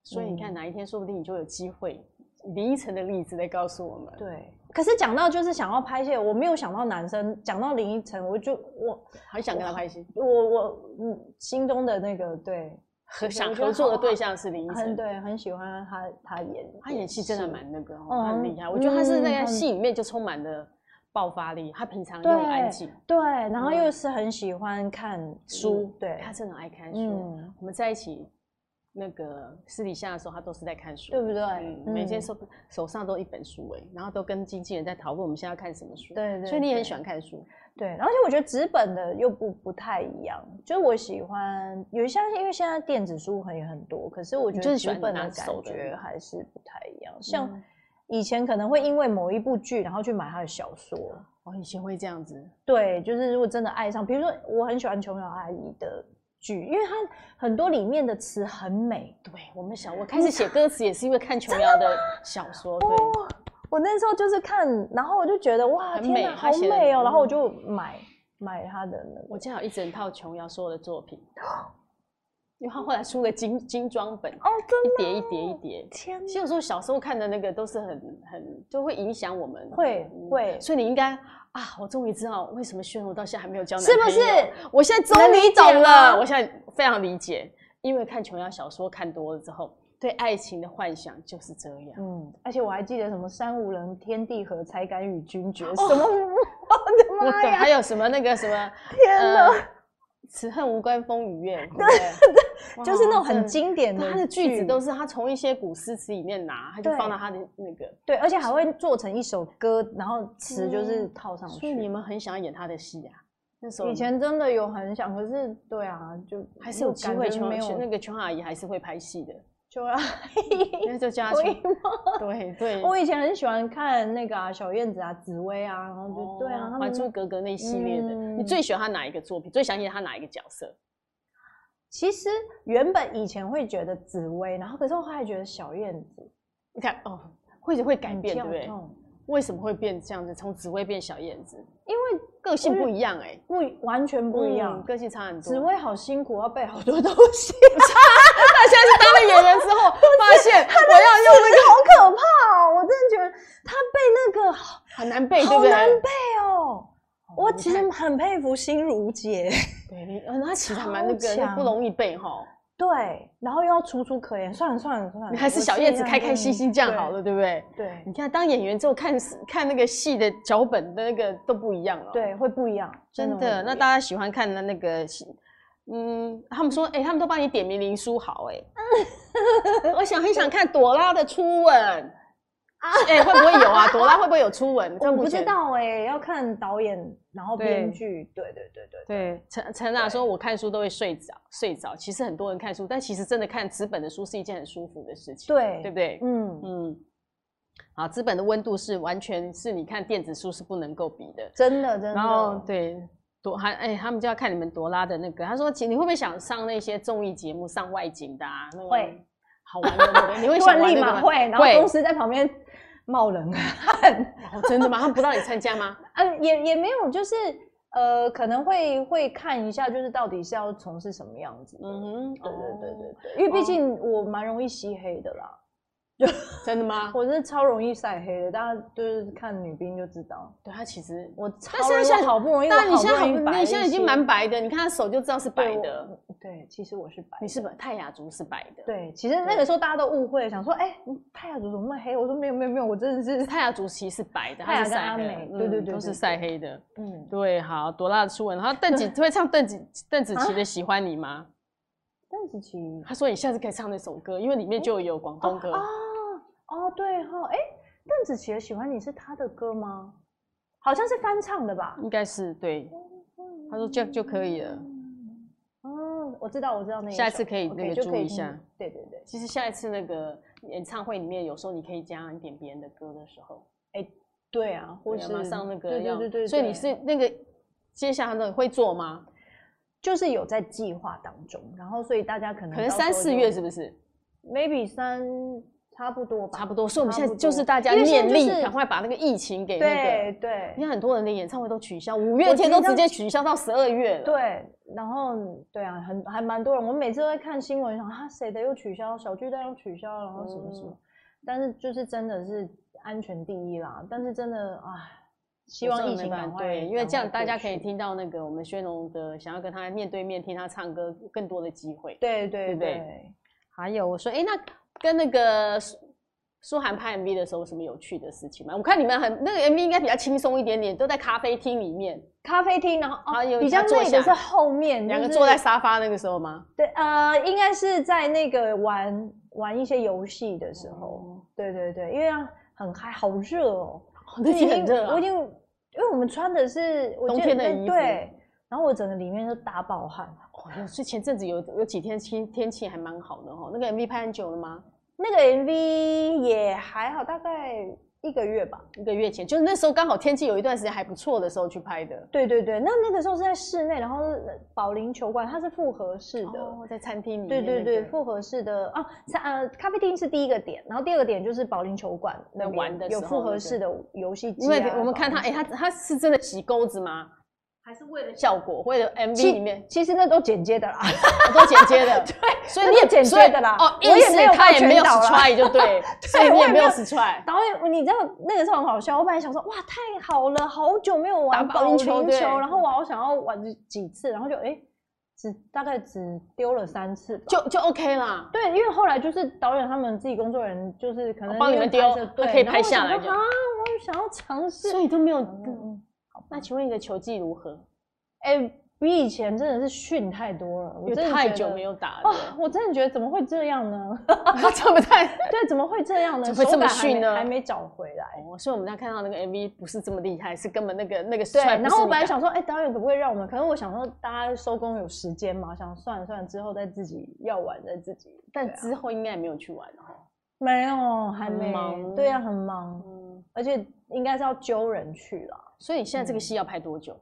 [SPEAKER 2] 所以你看哪一天说不定你就有机会。林依晨的例子来告诉我们。
[SPEAKER 1] 对，可是讲到就是想要拍戏，我没有想到男生，讲到林依晨，我就我
[SPEAKER 2] 很想跟他拍戏，
[SPEAKER 1] 我我嗯心中的那个对。
[SPEAKER 2] 和想合作的对象是林依晨，
[SPEAKER 1] 对，很喜欢他，他演
[SPEAKER 2] 他演戏真的蛮那个，很厉害。我觉得他是那个戏里面就充满了爆发力，他平常又安静，
[SPEAKER 1] 对，然后又是很喜欢看书，对，
[SPEAKER 2] 他真的爱看书。我们在一起那个私底下的时候，他都是在看书，
[SPEAKER 1] 对不对？
[SPEAKER 2] 每天手手上都一本书哎，然后都跟经纪人在讨论我们现在要看什么书，
[SPEAKER 1] 对对。
[SPEAKER 2] 所以你也很喜欢看书。
[SPEAKER 1] 对，而且我觉得纸本的又不不太一样，就是我喜欢有一些，因为现在电子书很也很多，可是我觉得纸本的感觉还是不太一样。像以前可能会因为某一部剧，然后去买他的小说，
[SPEAKER 2] 哦，以前会这样子。
[SPEAKER 1] 对，就是如果真的爱上，比如说我很喜欢琼瑶阿姨的剧，因为它很多里面的词很美。
[SPEAKER 2] 对，我们小我开始写歌词也是因为看琼瑶的小说，对。
[SPEAKER 1] 我那时候就是看，然后我就觉得哇，天哪，好美哦！然后我就买买他的那个，
[SPEAKER 2] 我家有一整套琼瑶所有的作品，[GASPS] [LAUGHS] 因为他后来出了精精装本
[SPEAKER 1] 哦，真的，
[SPEAKER 2] 一叠一叠一叠，天！其实有时候小时候看的那个都是很很就会影响我们，
[SPEAKER 1] 会会，
[SPEAKER 2] 所以你应该啊，我终于知道为什么宣柔到现在还没有交男
[SPEAKER 1] 朋友，是不是？
[SPEAKER 2] 我现在终于懂了，我现在非常理解，因为看琼瑶小说看多了之后。对爱情的幻想就是这样，
[SPEAKER 1] 嗯，而且我还记得什么“山无棱，天地合，才敢与君绝”什么，[LAUGHS] 我的妈呀！
[SPEAKER 2] 还有什么那个什么，
[SPEAKER 1] 天哪，
[SPEAKER 2] 此恨无关风雨月，对
[SPEAKER 1] 对，[LAUGHS] 就是那种很经典的，
[SPEAKER 2] 他的句子都是他从一些古诗词里面拿，他就放到他的那个，
[SPEAKER 1] 对，而且还会做成一首歌，然后词就是套上去。
[SPEAKER 2] 所以你们很想要演他的戏啊？那时候
[SPEAKER 1] 以前真的有很想，可是对啊，就
[SPEAKER 2] 还是有机会。没有那个琼阿姨还是会拍戏的。
[SPEAKER 1] 就啊，
[SPEAKER 2] 因为就加去，[LAUGHS] 对对。
[SPEAKER 1] 我以前很喜欢看那个啊，小燕子啊，紫薇啊，然后就对啊，
[SPEAKER 2] 还珠格格那一系列的。你最喜欢他哪一个作品？最想演他哪一个角色？
[SPEAKER 1] 其实原本以前会觉得紫薇，然后可是我后来觉得小燕子，
[SPEAKER 2] 你看哦，会会改变对不对？为什么会变这样子？从紫薇变小燕子？因为个性不一样哎，
[SPEAKER 1] 不完全不一样，
[SPEAKER 2] 个性差很多。
[SPEAKER 1] 紫薇好辛苦，要背好多东西。[LAUGHS]
[SPEAKER 2] 现在是当了演员之后，[LAUGHS] 发现我要用那个
[SPEAKER 1] 好可怕哦！我真的觉得他背那个
[SPEAKER 2] 很难背，对不
[SPEAKER 1] 难背哦！我其实很佩服心如姐，
[SPEAKER 2] 对，嗯，他其实还蛮那个，不容易背哈。
[SPEAKER 1] 对，然后又要楚楚可怜，算了算了算了，
[SPEAKER 2] 你还是小叶子开开心心这样好了，对不对？
[SPEAKER 1] 对，
[SPEAKER 2] 你看当演员之后看看那个戏的脚本的那个都不一样了，
[SPEAKER 1] 对，会不一样，
[SPEAKER 2] 真的。那大家喜欢看的那个戏，嗯，他们说，哎，他们都帮你点名林书豪，哎，[LAUGHS] 我想很想看朵拉的初吻。[LAUGHS] 哎、欸，会不会有啊？[LAUGHS] 朵拉会不会有初吻？
[SPEAKER 1] 我不知道哎、欸，要看导演，然后编剧。对对对对
[SPEAKER 2] 对。陈陈娜说，我看书都会睡着，睡着。其实很多人看书，但其实真的看纸本的书是一件很舒服的事情。
[SPEAKER 1] 对，
[SPEAKER 2] 对不对？嗯嗯。好，纸本的温度是完全是你看电子书是不能够比的，
[SPEAKER 1] 真的真的。
[SPEAKER 2] 然后对，朵还哎，他们就要看你们朵拉的那个。他说，你会不会想上那些综艺节目，上外景的啊？那个、
[SPEAKER 1] 会。
[SPEAKER 2] 好玩的那个，你会 [LAUGHS] 想玩
[SPEAKER 1] 立马会，然后公司在旁边。冒冷汗、
[SPEAKER 2] 哦，真的吗？他们不让你参加吗？
[SPEAKER 1] 嗯，[LAUGHS] 也也没有，就是呃，可能会会看一下，就是到底是要从事什么样子。嗯哼，对对对对对，因为毕竟我蛮容易吸黑的啦。
[SPEAKER 2] 就 [LAUGHS] 真的吗？
[SPEAKER 1] 我是超容易晒黑的，大家就是看女兵就知道。
[SPEAKER 2] 对她其实
[SPEAKER 1] 我超容易，但是现在好不容易，
[SPEAKER 2] 但你现在好，你现在已经蛮白的，你看她手就知道是白的。
[SPEAKER 1] 对，其实我是白，
[SPEAKER 2] 你是白泰雅族是白的。
[SPEAKER 1] 对，其实那个时候大家都误会，想说，哎，泰雅族怎么那么黑？我说没有没有没有，我真的是 [LAUGHS]
[SPEAKER 2] 泰雅族其实是白的，
[SPEAKER 1] 泰雅跟阿美，对对对，
[SPEAKER 2] 都是晒黑的。嗯，对，好，朵拉的初吻，然后邓紫 [LAUGHS] 会唱邓紫邓紫棋的喜欢你吗？
[SPEAKER 1] 邓紫棋，
[SPEAKER 2] 他说你下次可以唱那首歌，因为里面就有广东歌。
[SPEAKER 1] 哦，对哈，哎，邓紫棋的《喜欢你》是他的歌吗？好像是翻唱的吧？
[SPEAKER 2] 应该是对。他说这样就可以了。
[SPEAKER 1] 哦，我知道，我知道那个。
[SPEAKER 2] 下一次可以那个注意一下。
[SPEAKER 1] 对对对。
[SPEAKER 2] 其实下一次那个演唱会里面，有时候你可以加一点别人的歌的时候。
[SPEAKER 1] 哎，对啊，或者马
[SPEAKER 2] 上那个对对对。所以你是那个接下来的会做吗？
[SPEAKER 1] 就是有在计划当中，然后所以大家可能
[SPEAKER 2] 可能三四月是不是
[SPEAKER 1] ？Maybe 三。差不多吧，
[SPEAKER 2] 差不多。所以我们现在就是大家念力，赶快把那个疫情给那个。
[SPEAKER 1] 对对。你
[SPEAKER 2] 看很多人的演唱会都取消，五月天都直接取消到十二月了。
[SPEAKER 1] 对，然后对啊，很还蛮多人。我们每次都会看新闻，想啊，谁的又取消，小巨蛋又取消，然后什么什么。但是就是真的是安全第一啦。但是真的啊，希望疫情赶快。
[SPEAKER 2] 对，因为这样大家可以听到那个我们宣龙的，想要跟他面对面听他唱歌更多的机会。
[SPEAKER 1] 对对对。
[SPEAKER 2] 还有我说，哎，那。跟那个舒涵拍 MV 的时候，什么有趣的事情吗？我看你们很那个 MV 应该比较轻松一点点，都在咖啡厅里面。
[SPEAKER 1] 咖啡厅，然后啊，有比较累的是后面，
[SPEAKER 2] 两个坐在沙发那个时候吗？
[SPEAKER 1] 对，呃，应该是在那个玩玩一些游戏的时候。对对对，因为很嗨，好热哦，
[SPEAKER 2] 那天很热。
[SPEAKER 1] 我已经因为我们穿的是
[SPEAKER 2] 冬天的衣服，
[SPEAKER 1] 对，然后我整个里面都打爆汗。
[SPEAKER 2] 哦所以前阵子有有几天天天气还蛮好的哈。那个 MV 拍很久了吗？
[SPEAKER 1] 那个 MV 也还好，大概一个月吧，
[SPEAKER 2] 一个月前，就是那时候刚好天气有一段时间还不错的时候去拍的。
[SPEAKER 1] 对对对，那那个时候是在室内，然后保龄球馆它是复合式的，
[SPEAKER 2] 哦，在餐厅里面，
[SPEAKER 1] 对对对，复合式的。啊，呃，咖啡厅是第一个点，然后第二个点就是保龄球馆那玩的有复合式的游戏机，
[SPEAKER 2] 因为我们看他，哎，他他是真的洗钩子吗？还是为了效果，为了 MV 里面，
[SPEAKER 1] 其实那都剪接的啦，[LAUGHS]
[SPEAKER 2] 都剪接的，对，
[SPEAKER 1] 所以你也剪接的啦。
[SPEAKER 2] 哦，我也没有他也没有 try 就对，所以你也没有 try。
[SPEAKER 1] 导演，你知道那个时候很好笑，我本来想说，哇，太好了，好久没有玩保龄球，然后我好想要玩几次，然后就哎，只大概只丢了三次，
[SPEAKER 2] 就就 OK 啦。
[SPEAKER 1] 对，因为后来就是导演他们自己工作人员就是可能
[SPEAKER 2] 帮你们丢，对，可以拍下来。啊，
[SPEAKER 1] 我想要尝试，
[SPEAKER 2] 所以都没有。那请问你的球技如何？
[SPEAKER 1] 哎、欸，比以前真的是逊太多了。我真的
[SPEAKER 2] 太久没有打了，
[SPEAKER 1] 我真的觉得怎么会这样呢？[LAUGHS]
[SPEAKER 2] 怎么太
[SPEAKER 1] 对？怎么会这样呢？
[SPEAKER 2] 怎么会这么逊呢？
[SPEAKER 1] 还没找回来。
[SPEAKER 2] 哦，所以我们在看到那个 MV 不是这么厉害，是根本那个那个
[SPEAKER 1] 对。然后我本来想说，哎、欸，导演可不可以让我们？可是我想说，大家收工有时间嘛，想算了算了，之后再自己要玩再自己。
[SPEAKER 2] 但之后应该也没有去玩哈。
[SPEAKER 1] 没有，还没。忙对呀、啊，很忙。嗯，而且应该是要揪人去了。
[SPEAKER 2] 所以你现在这个戏要拍多久？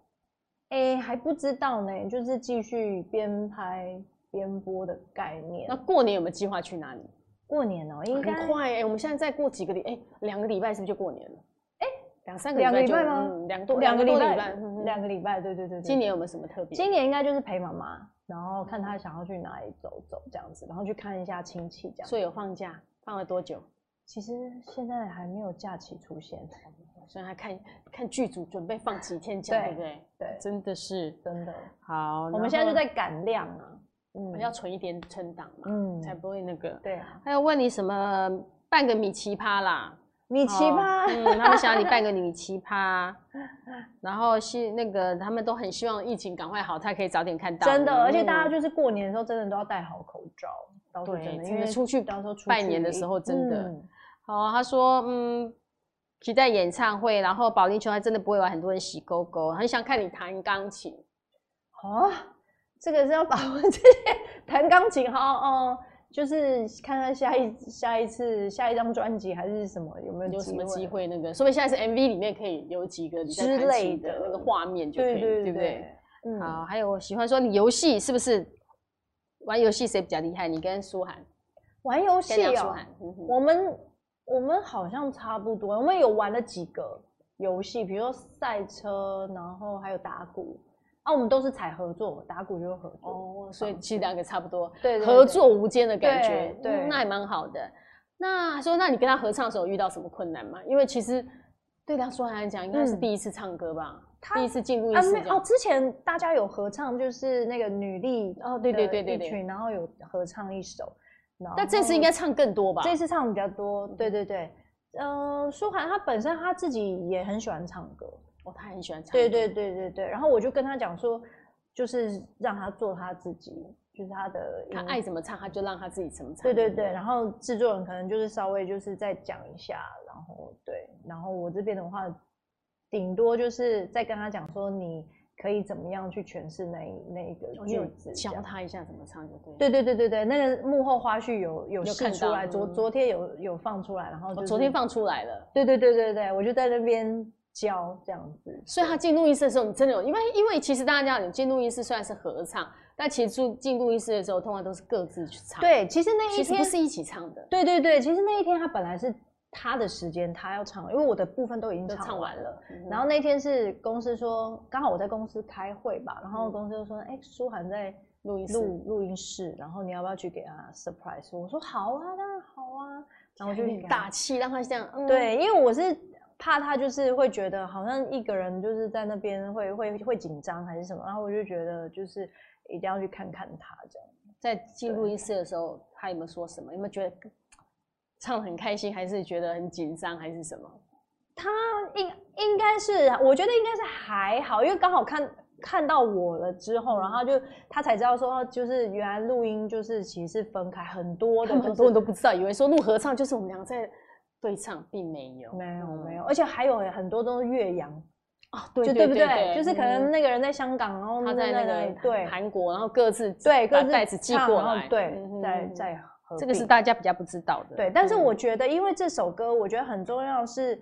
[SPEAKER 1] 哎、欸，还不知道呢，就是继续边拍边播的概念。
[SPEAKER 2] 那过年有没有计划去哪里？
[SPEAKER 1] 过年哦、喔，应该
[SPEAKER 2] 很快哎、欸，我们现在再过几个礼，哎、欸，两个礼拜是不是就过年了？
[SPEAKER 1] 哎、欸，
[SPEAKER 2] 两三个礼拜拜吗？两多两个礼拜，
[SPEAKER 1] 两个礼拜，对对对，对。
[SPEAKER 2] 今年有没有什么特别？
[SPEAKER 1] 今年应该就是陪妈妈，然后看她想要去哪里走走这样子，然后去看一下亲戚这样。
[SPEAKER 2] 所以有放假，放了多久？
[SPEAKER 1] 其实现在还没有假期出现。
[SPEAKER 2] 所以还看看剧组准备放几天假，对不对？
[SPEAKER 1] 对，
[SPEAKER 2] 真的是
[SPEAKER 1] 真的。
[SPEAKER 2] 好，
[SPEAKER 1] 我们现在就在赶量啊。
[SPEAKER 2] 嗯，要存一点存档嘛，嗯，才不会那个。
[SPEAKER 1] 对啊。
[SPEAKER 2] 还要问你什么？半个米奇葩啦，
[SPEAKER 1] 米奇葩，
[SPEAKER 2] 嗯，他们想要你办个米奇葩，然后是那个他们都很希望疫情赶快好，他可以早点看到。
[SPEAKER 1] 真的，而且大家就是过年的时候，真的都要戴好口罩。
[SPEAKER 2] 对，
[SPEAKER 1] 因为出去到时候
[SPEAKER 2] 拜年的时候，真的。好，他说，嗯，期待演唱会，然后保龄球还真的不会玩，很多人洗勾勾，很想看你弹钢琴。
[SPEAKER 1] 哦，这个是要把握这些弹钢琴，好，哦。就是看看下一下一次下一张专辑还是什么有没有
[SPEAKER 2] 有什么机会那个，说不定下一次 MV 里面可以有几个之类的那个画面就可以，对不对？嗯，好，还有我喜欢说你游戏是不是玩游戏谁比较厉害？你跟舒涵
[SPEAKER 1] 玩游戏哦，我们我们好像差不多，我们有玩了几个游戏，比如说赛车，然后还有打鼓。啊，我们都是采合作，打鼓就合作
[SPEAKER 2] 哦，所以其实两个差不多，
[SPEAKER 1] 对，
[SPEAKER 2] 合作无间的感
[SPEAKER 1] 觉，
[SPEAKER 2] 对，那也蛮好的。那说，那你跟他合唱的时候遇到什么困难吗？因为其实对他说来讲，应该是第一次唱歌吧，第一次进入啊。
[SPEAKER 1] 哦，之前大家有合唱，就是那个女力
[SPEAKER 2] 哦，对对对对对，
[SPEAKER 1] 然后有合唱一首。
[SPEAKER 2] 但这次应该唱更多吧？
[SPEAKER 1] 这次唱比较多，对对对。嗯、呃，书涵他本身他自己也很喜欢唱歌。
[SPEAKER 2] 哦，他很喜欢唱
[SPEAKER 1] 歌。对对对对对，然后我就跟他讲说，就是让他做他自己，就是他的，
[SPEAKER 2] 他爱怎么唱，他就让他自己怎么唱。
[SPEAKER 1] 对对对，然后制作人可能就是稍微就是再讲一下，然后对，然后我这边的话，顶多就是再跟他讲说，你可以怎么样去诠释那那一个句子，
[SPEAKER 2] 教他一下怎么唱就对。
[SPEAKER 1] 对对对对对，那个幕后花絮有有看出来，昨昨天有有放出来，然后
[SPEAKER 2] 昨天放出来了。
[SPEAKER 1] 对对对对对，我就在那边。教这样子，
[SPEAKER 2] 所以他进录音室的时候，你真的有，因为因为其实大家知道，你进录音室虽然是合唱，但其实进进录音室的时候，通常都是各自去唱。
[SPEAKER 1] 对，其实那一天
[SPEAKER 2] 不是一起唱的。
[SPEAKER 1] 对对对，其实那一天他本来是他的时间，他要唱，因为我的部分都已经唱完了。然后那天是公司说，刚好我在公司开会吧，然后公司就说，哎、嗯，书涵在录音录录音室，然后你要不要去给他 surprise？我说好啊，当然好啊，然后就
[SPEAKER 2] 打气让他这样。嗯、
[SPEAKER 1] 对，因为我是。怕他就是会觉得好像一个人就是在那边会会会紧张还是什么，然后我就觉得就是一定要去看看他这样。
[SPEAKER 2] 在进录音室的时候，他有没有说什么？有没有觉得唱得很开心，还是觉得很紧张，还是什么？
[SPEAKER 1] 他应应该是，我觉得应该是还好，因为刚好看看到我了之后，然后就他才知道说，就是原来录音就是其实是分开很多的，[LAUGHS]
[SPEAKER 2] 很多人都不知道，以为说录合唱就是我们两个在。对唱并没有，
[SPEAKER 1] 没有没有，而且还有很多都是越洋
[SPEAKER 2] 啊，对
[SPEAKER 1] 对不对？就是可能那个人在香港，然后
[SPEAKER 2] 他在那个对韩国，然后各自
[SPEAKER 1] 对
[SPEAKER 2] 把袋子寄过来，
[SPEAKER 1] 对，在在
[SPEAKER 2] 这个是大家比较不知道的。
[SPEAKER 1] 对，但是我觉得，因为这首歌，我觉得很重要，是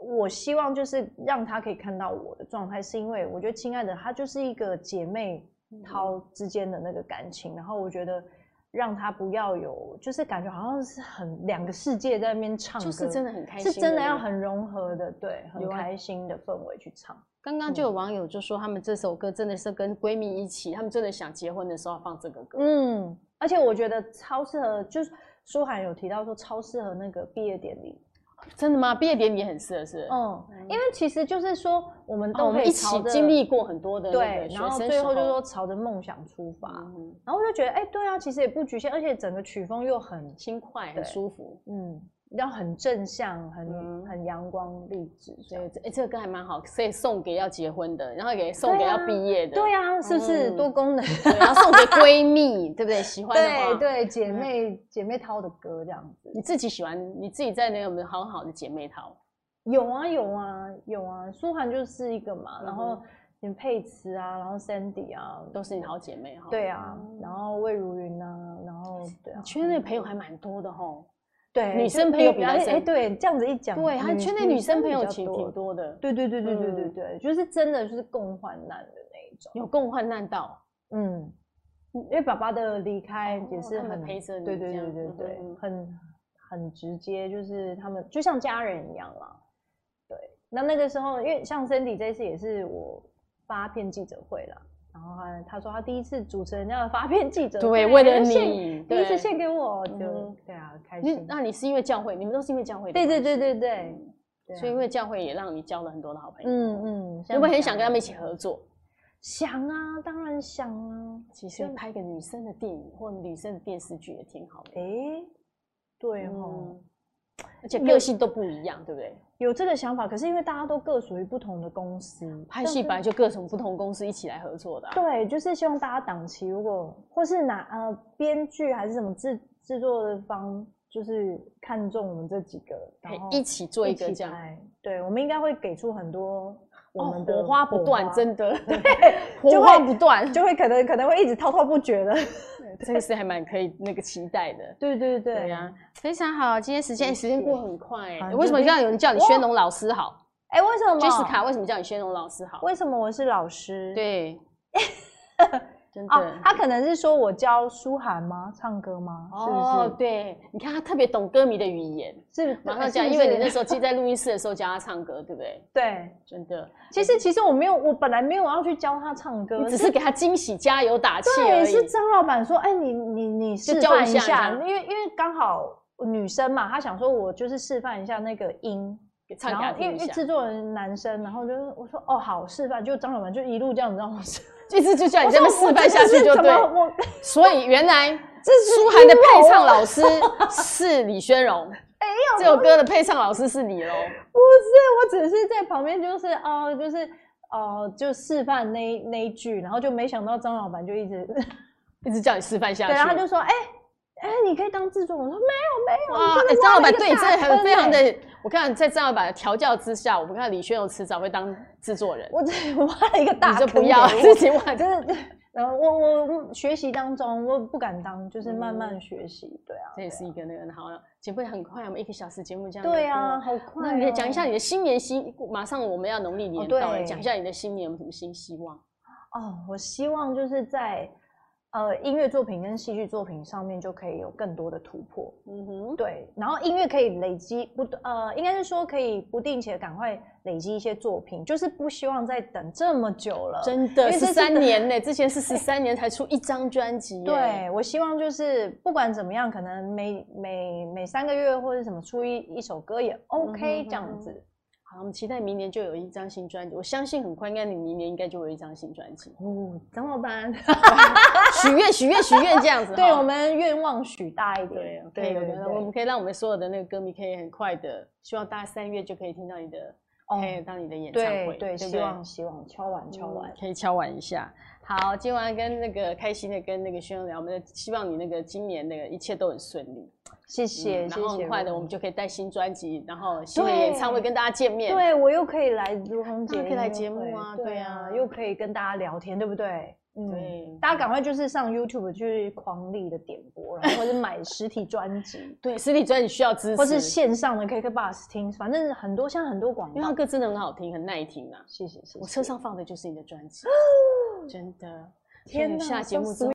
[SPEAKER 1] 我希望就是让他可以看到我的状态，是因为我觉得亲爱的她就是一个姐妹淘之间的那个感情，然后我觉得。让他不要有，就是感觉好像是很两个世界在那边唱歌，
[SPEAKER 2] 就是真的很开心，
[SPEAKER 1] 是真的要很融合的，对，很开心的氛围去唱。
[SPEAKER 2] 刚刚就有网友就说，他们这首歌真的是跟闺蜜一起，他们真的想结婚的时候放这个歌。
[SPEAKER 1] 嗯，而且我觉得超适合，就是舒涵有提到说超适合那个毕业典礼。
[SPEAKER 2] 真的吗？毕业典礼很适合是？
[SPEAKER 1] 嗯，因为其实就是说，我们都可以
[SPEAKER 2] 一起经历过很多的
[SPEAKER 1] 对，然后最后就说朝着梦想出发，然后我就觉得，哎，对啊，其实也不局限，而且整个曲风又很
[SPEAKER 2] 轻快，很舒服，嗯。
[SPEAKER 1] 要很正向，很、嗯、很阳光励志，
[SPEAKER 2] 所以哎、欸，这个歌还蛮好，可以送给要结婚的，然后给送给要毕业的，
[SPEAKER 1] 对呀、啊，是不是、嗯、多功能？
[SPEAKER 2] 然后送给闺蜜，对不对？喜欢的话，
[SPEAKER 1] 对对，姐妹、嗯、姐妹淘的歌这样子。
[SPEAKER 2] 你自己喜欢，你自己在那有没有好好的姐妹淘？
[SPEAKER 1] 有啊有啊有啊，舒涵就是一个嘛，然后连佩慈啊，然后 Sandy 啊，
[SPEAKER 2] 都是你好姐妹哈。
[SPEAKER 1] 对啊，然后魏如云啊，然后对啊，
[SPEAKER 2] 圈内朋友还蛮多的哈。
[SPEAKER 1] 对，
[SPEAKER 2] 女生朋友比男生哎，
[SPEAKER 1] 对，这样子一讲，
[SPEAKER 2] 对，他圈内女生朋友挺挺多的，
[SPEAKER 1] 对对对对对对对，就是真的就是共患难的那一种，
[SPEAKER 2] 有共患难到，
[SPEAKER 1] 嗯，因为爸爸的离开也是很
[SPEAKER 2] 陪着你，
[SPEAKER 1] 对对对对对，很很直接，就是他们就像家人一样啦，对，那那个时候，因为像 Cindy 这次也是我发片记者会啦。然后他他说他第一次主持人家的发片记者，
[SPEAKER 2] 对，为了你，
[SPEAKER 1] 第一次献给我，就对啊，开心。
[SPEAKER 2] 那你是因为教会，你们都是因为教会，
[SPEAKER 1] 对对对对对，
[SPEAKER 2] 所以因为教会也让你交了很多的好朋友，
[SPEAKER 1] 嗯嗯，
[SPEAKER 2] 有没有很想跟他们一起合作？
[SPEAKER 1] 想啊，当然想啊。
[SPEAKER 2] 其实拍个女生的电影或女生的电视剧也挺好的。
[SPEAKER 1] 哎、欸，对哦、嗯，
[SPEAKER 2] 而且个性都不一样，对不对？
[SPEAKER 1] 有这个想法，可是因为大家都各属于不同的公司，
[SPEAKER 2] 拍戏本来就各种不同公司一起来合作的、啊。
[SPEAKER 1] 对，就是希望大家档期如果或是哪呃编剧还是什么制制作的方，就是看中我们这几个，
[SPEAKER 2] 然后一起做一个这样。
[SPEAKER 1] 对，我们应该会给出很多。我们的
[SPEAKER 2] 火花不断，真的，
[SPEAKER 1] 对，[LAUGHS]
[SPEAKER 2] 火花不断，
[SPEAKER 1] 就会可能可能会一直滔滔不绝的，
[SPEAKER 2] 这个是还蛮可以那个期待的。
[SPEAKER 1] 对对对，
[SPEAKER 2] 对呀，非常好，今天时间时间过很快，为什么这样有人叫你宣龙老师好？
[SPEAKER 1] 哎，为什么
[SPEAKER 2] ？Jessica 为什么叫你宣龙老师好？
[SPEAKER 1] 为什么我是老师？
[SPEAKER 2] 对。
[SPEAKER 1] 哦，他可能是说我教舒涵吗？唱歌吗？是不是？
[SPEAKER 2] 哦，对，你看他特别懂歌迷的语言，是马上讲，因为你那时候记在录音室的时候教他唱歌，对不对？
[SPEAKER 1] 对，
[SPEAKER 2] 真的。
[SPEAKER 1] 其实其实我没有，我本来没有要去教他唱歌，
[SPEAKER 2] 只是给他惊喜、加油打气而已。
[SPEAKER 1] 是张老板说，哎，你你你示范一下，因为因为刚好女生嘛，他想说我就是示范一下那个音，
[SPEAKER 2] 唱给他听。
[SPEAKER 1] 因为制作人男生，然后就我说哦好示范，就张老板就一路这样子让我示。
[SPEAKER 2] 一直就叫你这么示范下去就对，所以原来 [LAUGHS] 这书涵的配唱老师是李宣荣，[LAUGHS] 哎呦，这首歌的配唱老师是你喽？
[SPEAKER 1] 不是，我只是在旁边，就是哦，就是哦，就示范那那一句，然后就没想到张老板就一直 [LAUGHS]
[SPEAKER 2] 一直叫你示范下去，
[SPEAKER 1] 然后他就说，哎。哎、欸，你可以当制作人。我说没有没有。哇，
[SPEAKER 2] 哎，张老板对你真的很非常的。我看在张老板的调教之下，我们看李宣荣迟早会当制作人。
[SPEAKER 1] 我自己挖了一个大坑，
[SPEAKER 2] 你就不要自己挖，
[SPEAKER 1] 真的。[LAUGHS] 然后我我学习当中，我不敢当，就是慢慢学习。对啊，
[SPEAKER 2] 这也是一个那个好。节目很快，我们一个小时节目这样。
[SPEAKER 1] 对啊，好快。
[SPEAKER 2] 那你讲一下你的新年新，马上我们要农历年到了，讲一下你的新年有什么新希望？
[SPEAKER 1] 哦，我希望就是在。呃，音乐作品跟戏剧作品上面就可以有更多的突破。嗯哼，对。然后音乐可以累积不呃，应该是说可以不定期的赶快累积一些作品，就是不希望再等这么久了。
[SPEAKER 2] 真的，十三年呢，[LAUGHS] 之前是十三年才出一张专辑。
[SPEAKER 1] 对，我希望就是不管怎么样，可能每每每三个月或者什么出一一首歌也 OK 这样子。
[SPEAKER 2] 好，我们期待明年就有一张新专辑。我相信很快，应该你明年应该就有一张新专辑。
[SPEAKER 1] 哦，张老板，
[SPEAKER 2] 许愿许愿许愿这样子。[LAUGHS]
[SPEAKER 1] 对，我们愿望许大一点。
[SPEAKER 2] 对，可以，我们可以让我们所有的那个歌迷可以很快的，希望大家三月就可以听到你的，可以当你的演唱会。
[SPEAKER 1] 对，希望希望敲完敲完，
[SPEAKER 2] 可以敲完一下。好，今晚跟那个开心的跟那个宣荣聊，我们希望你那个今年那个一切都很顺利。
[SPEAKER 1] 谢谢，嗯、然
[SPEAKER 2] 后很快的，我们就可以带新专辑，然后新的演唱会跟大家见面。
[SPEAKER 1] 对，我又可以来如红姐，
[SPEAKER 2] 可以来节目啊，对啊，
[SPEAKER 1] 又可以跟大家聊天，对不对？嗯，对，大家赶快就是上 YouTube 去狂力的点播，然后或者买实体专辑。[LAUGHS]
[SPEAKER 2] 对，实体专辑需要支持，
[SPEAKER 1] 或是线上的 KKBOX 听，反正很多像很多广告，
[SPEAKER 2] 因为它歌真的很好听，很耐听啊。
[SPEAKER 1] 谢谢谢谢，
[SPEAKER 2] 我车上放的就是你的专辑，[LAUGHS] 真的。天哪，下节目之后。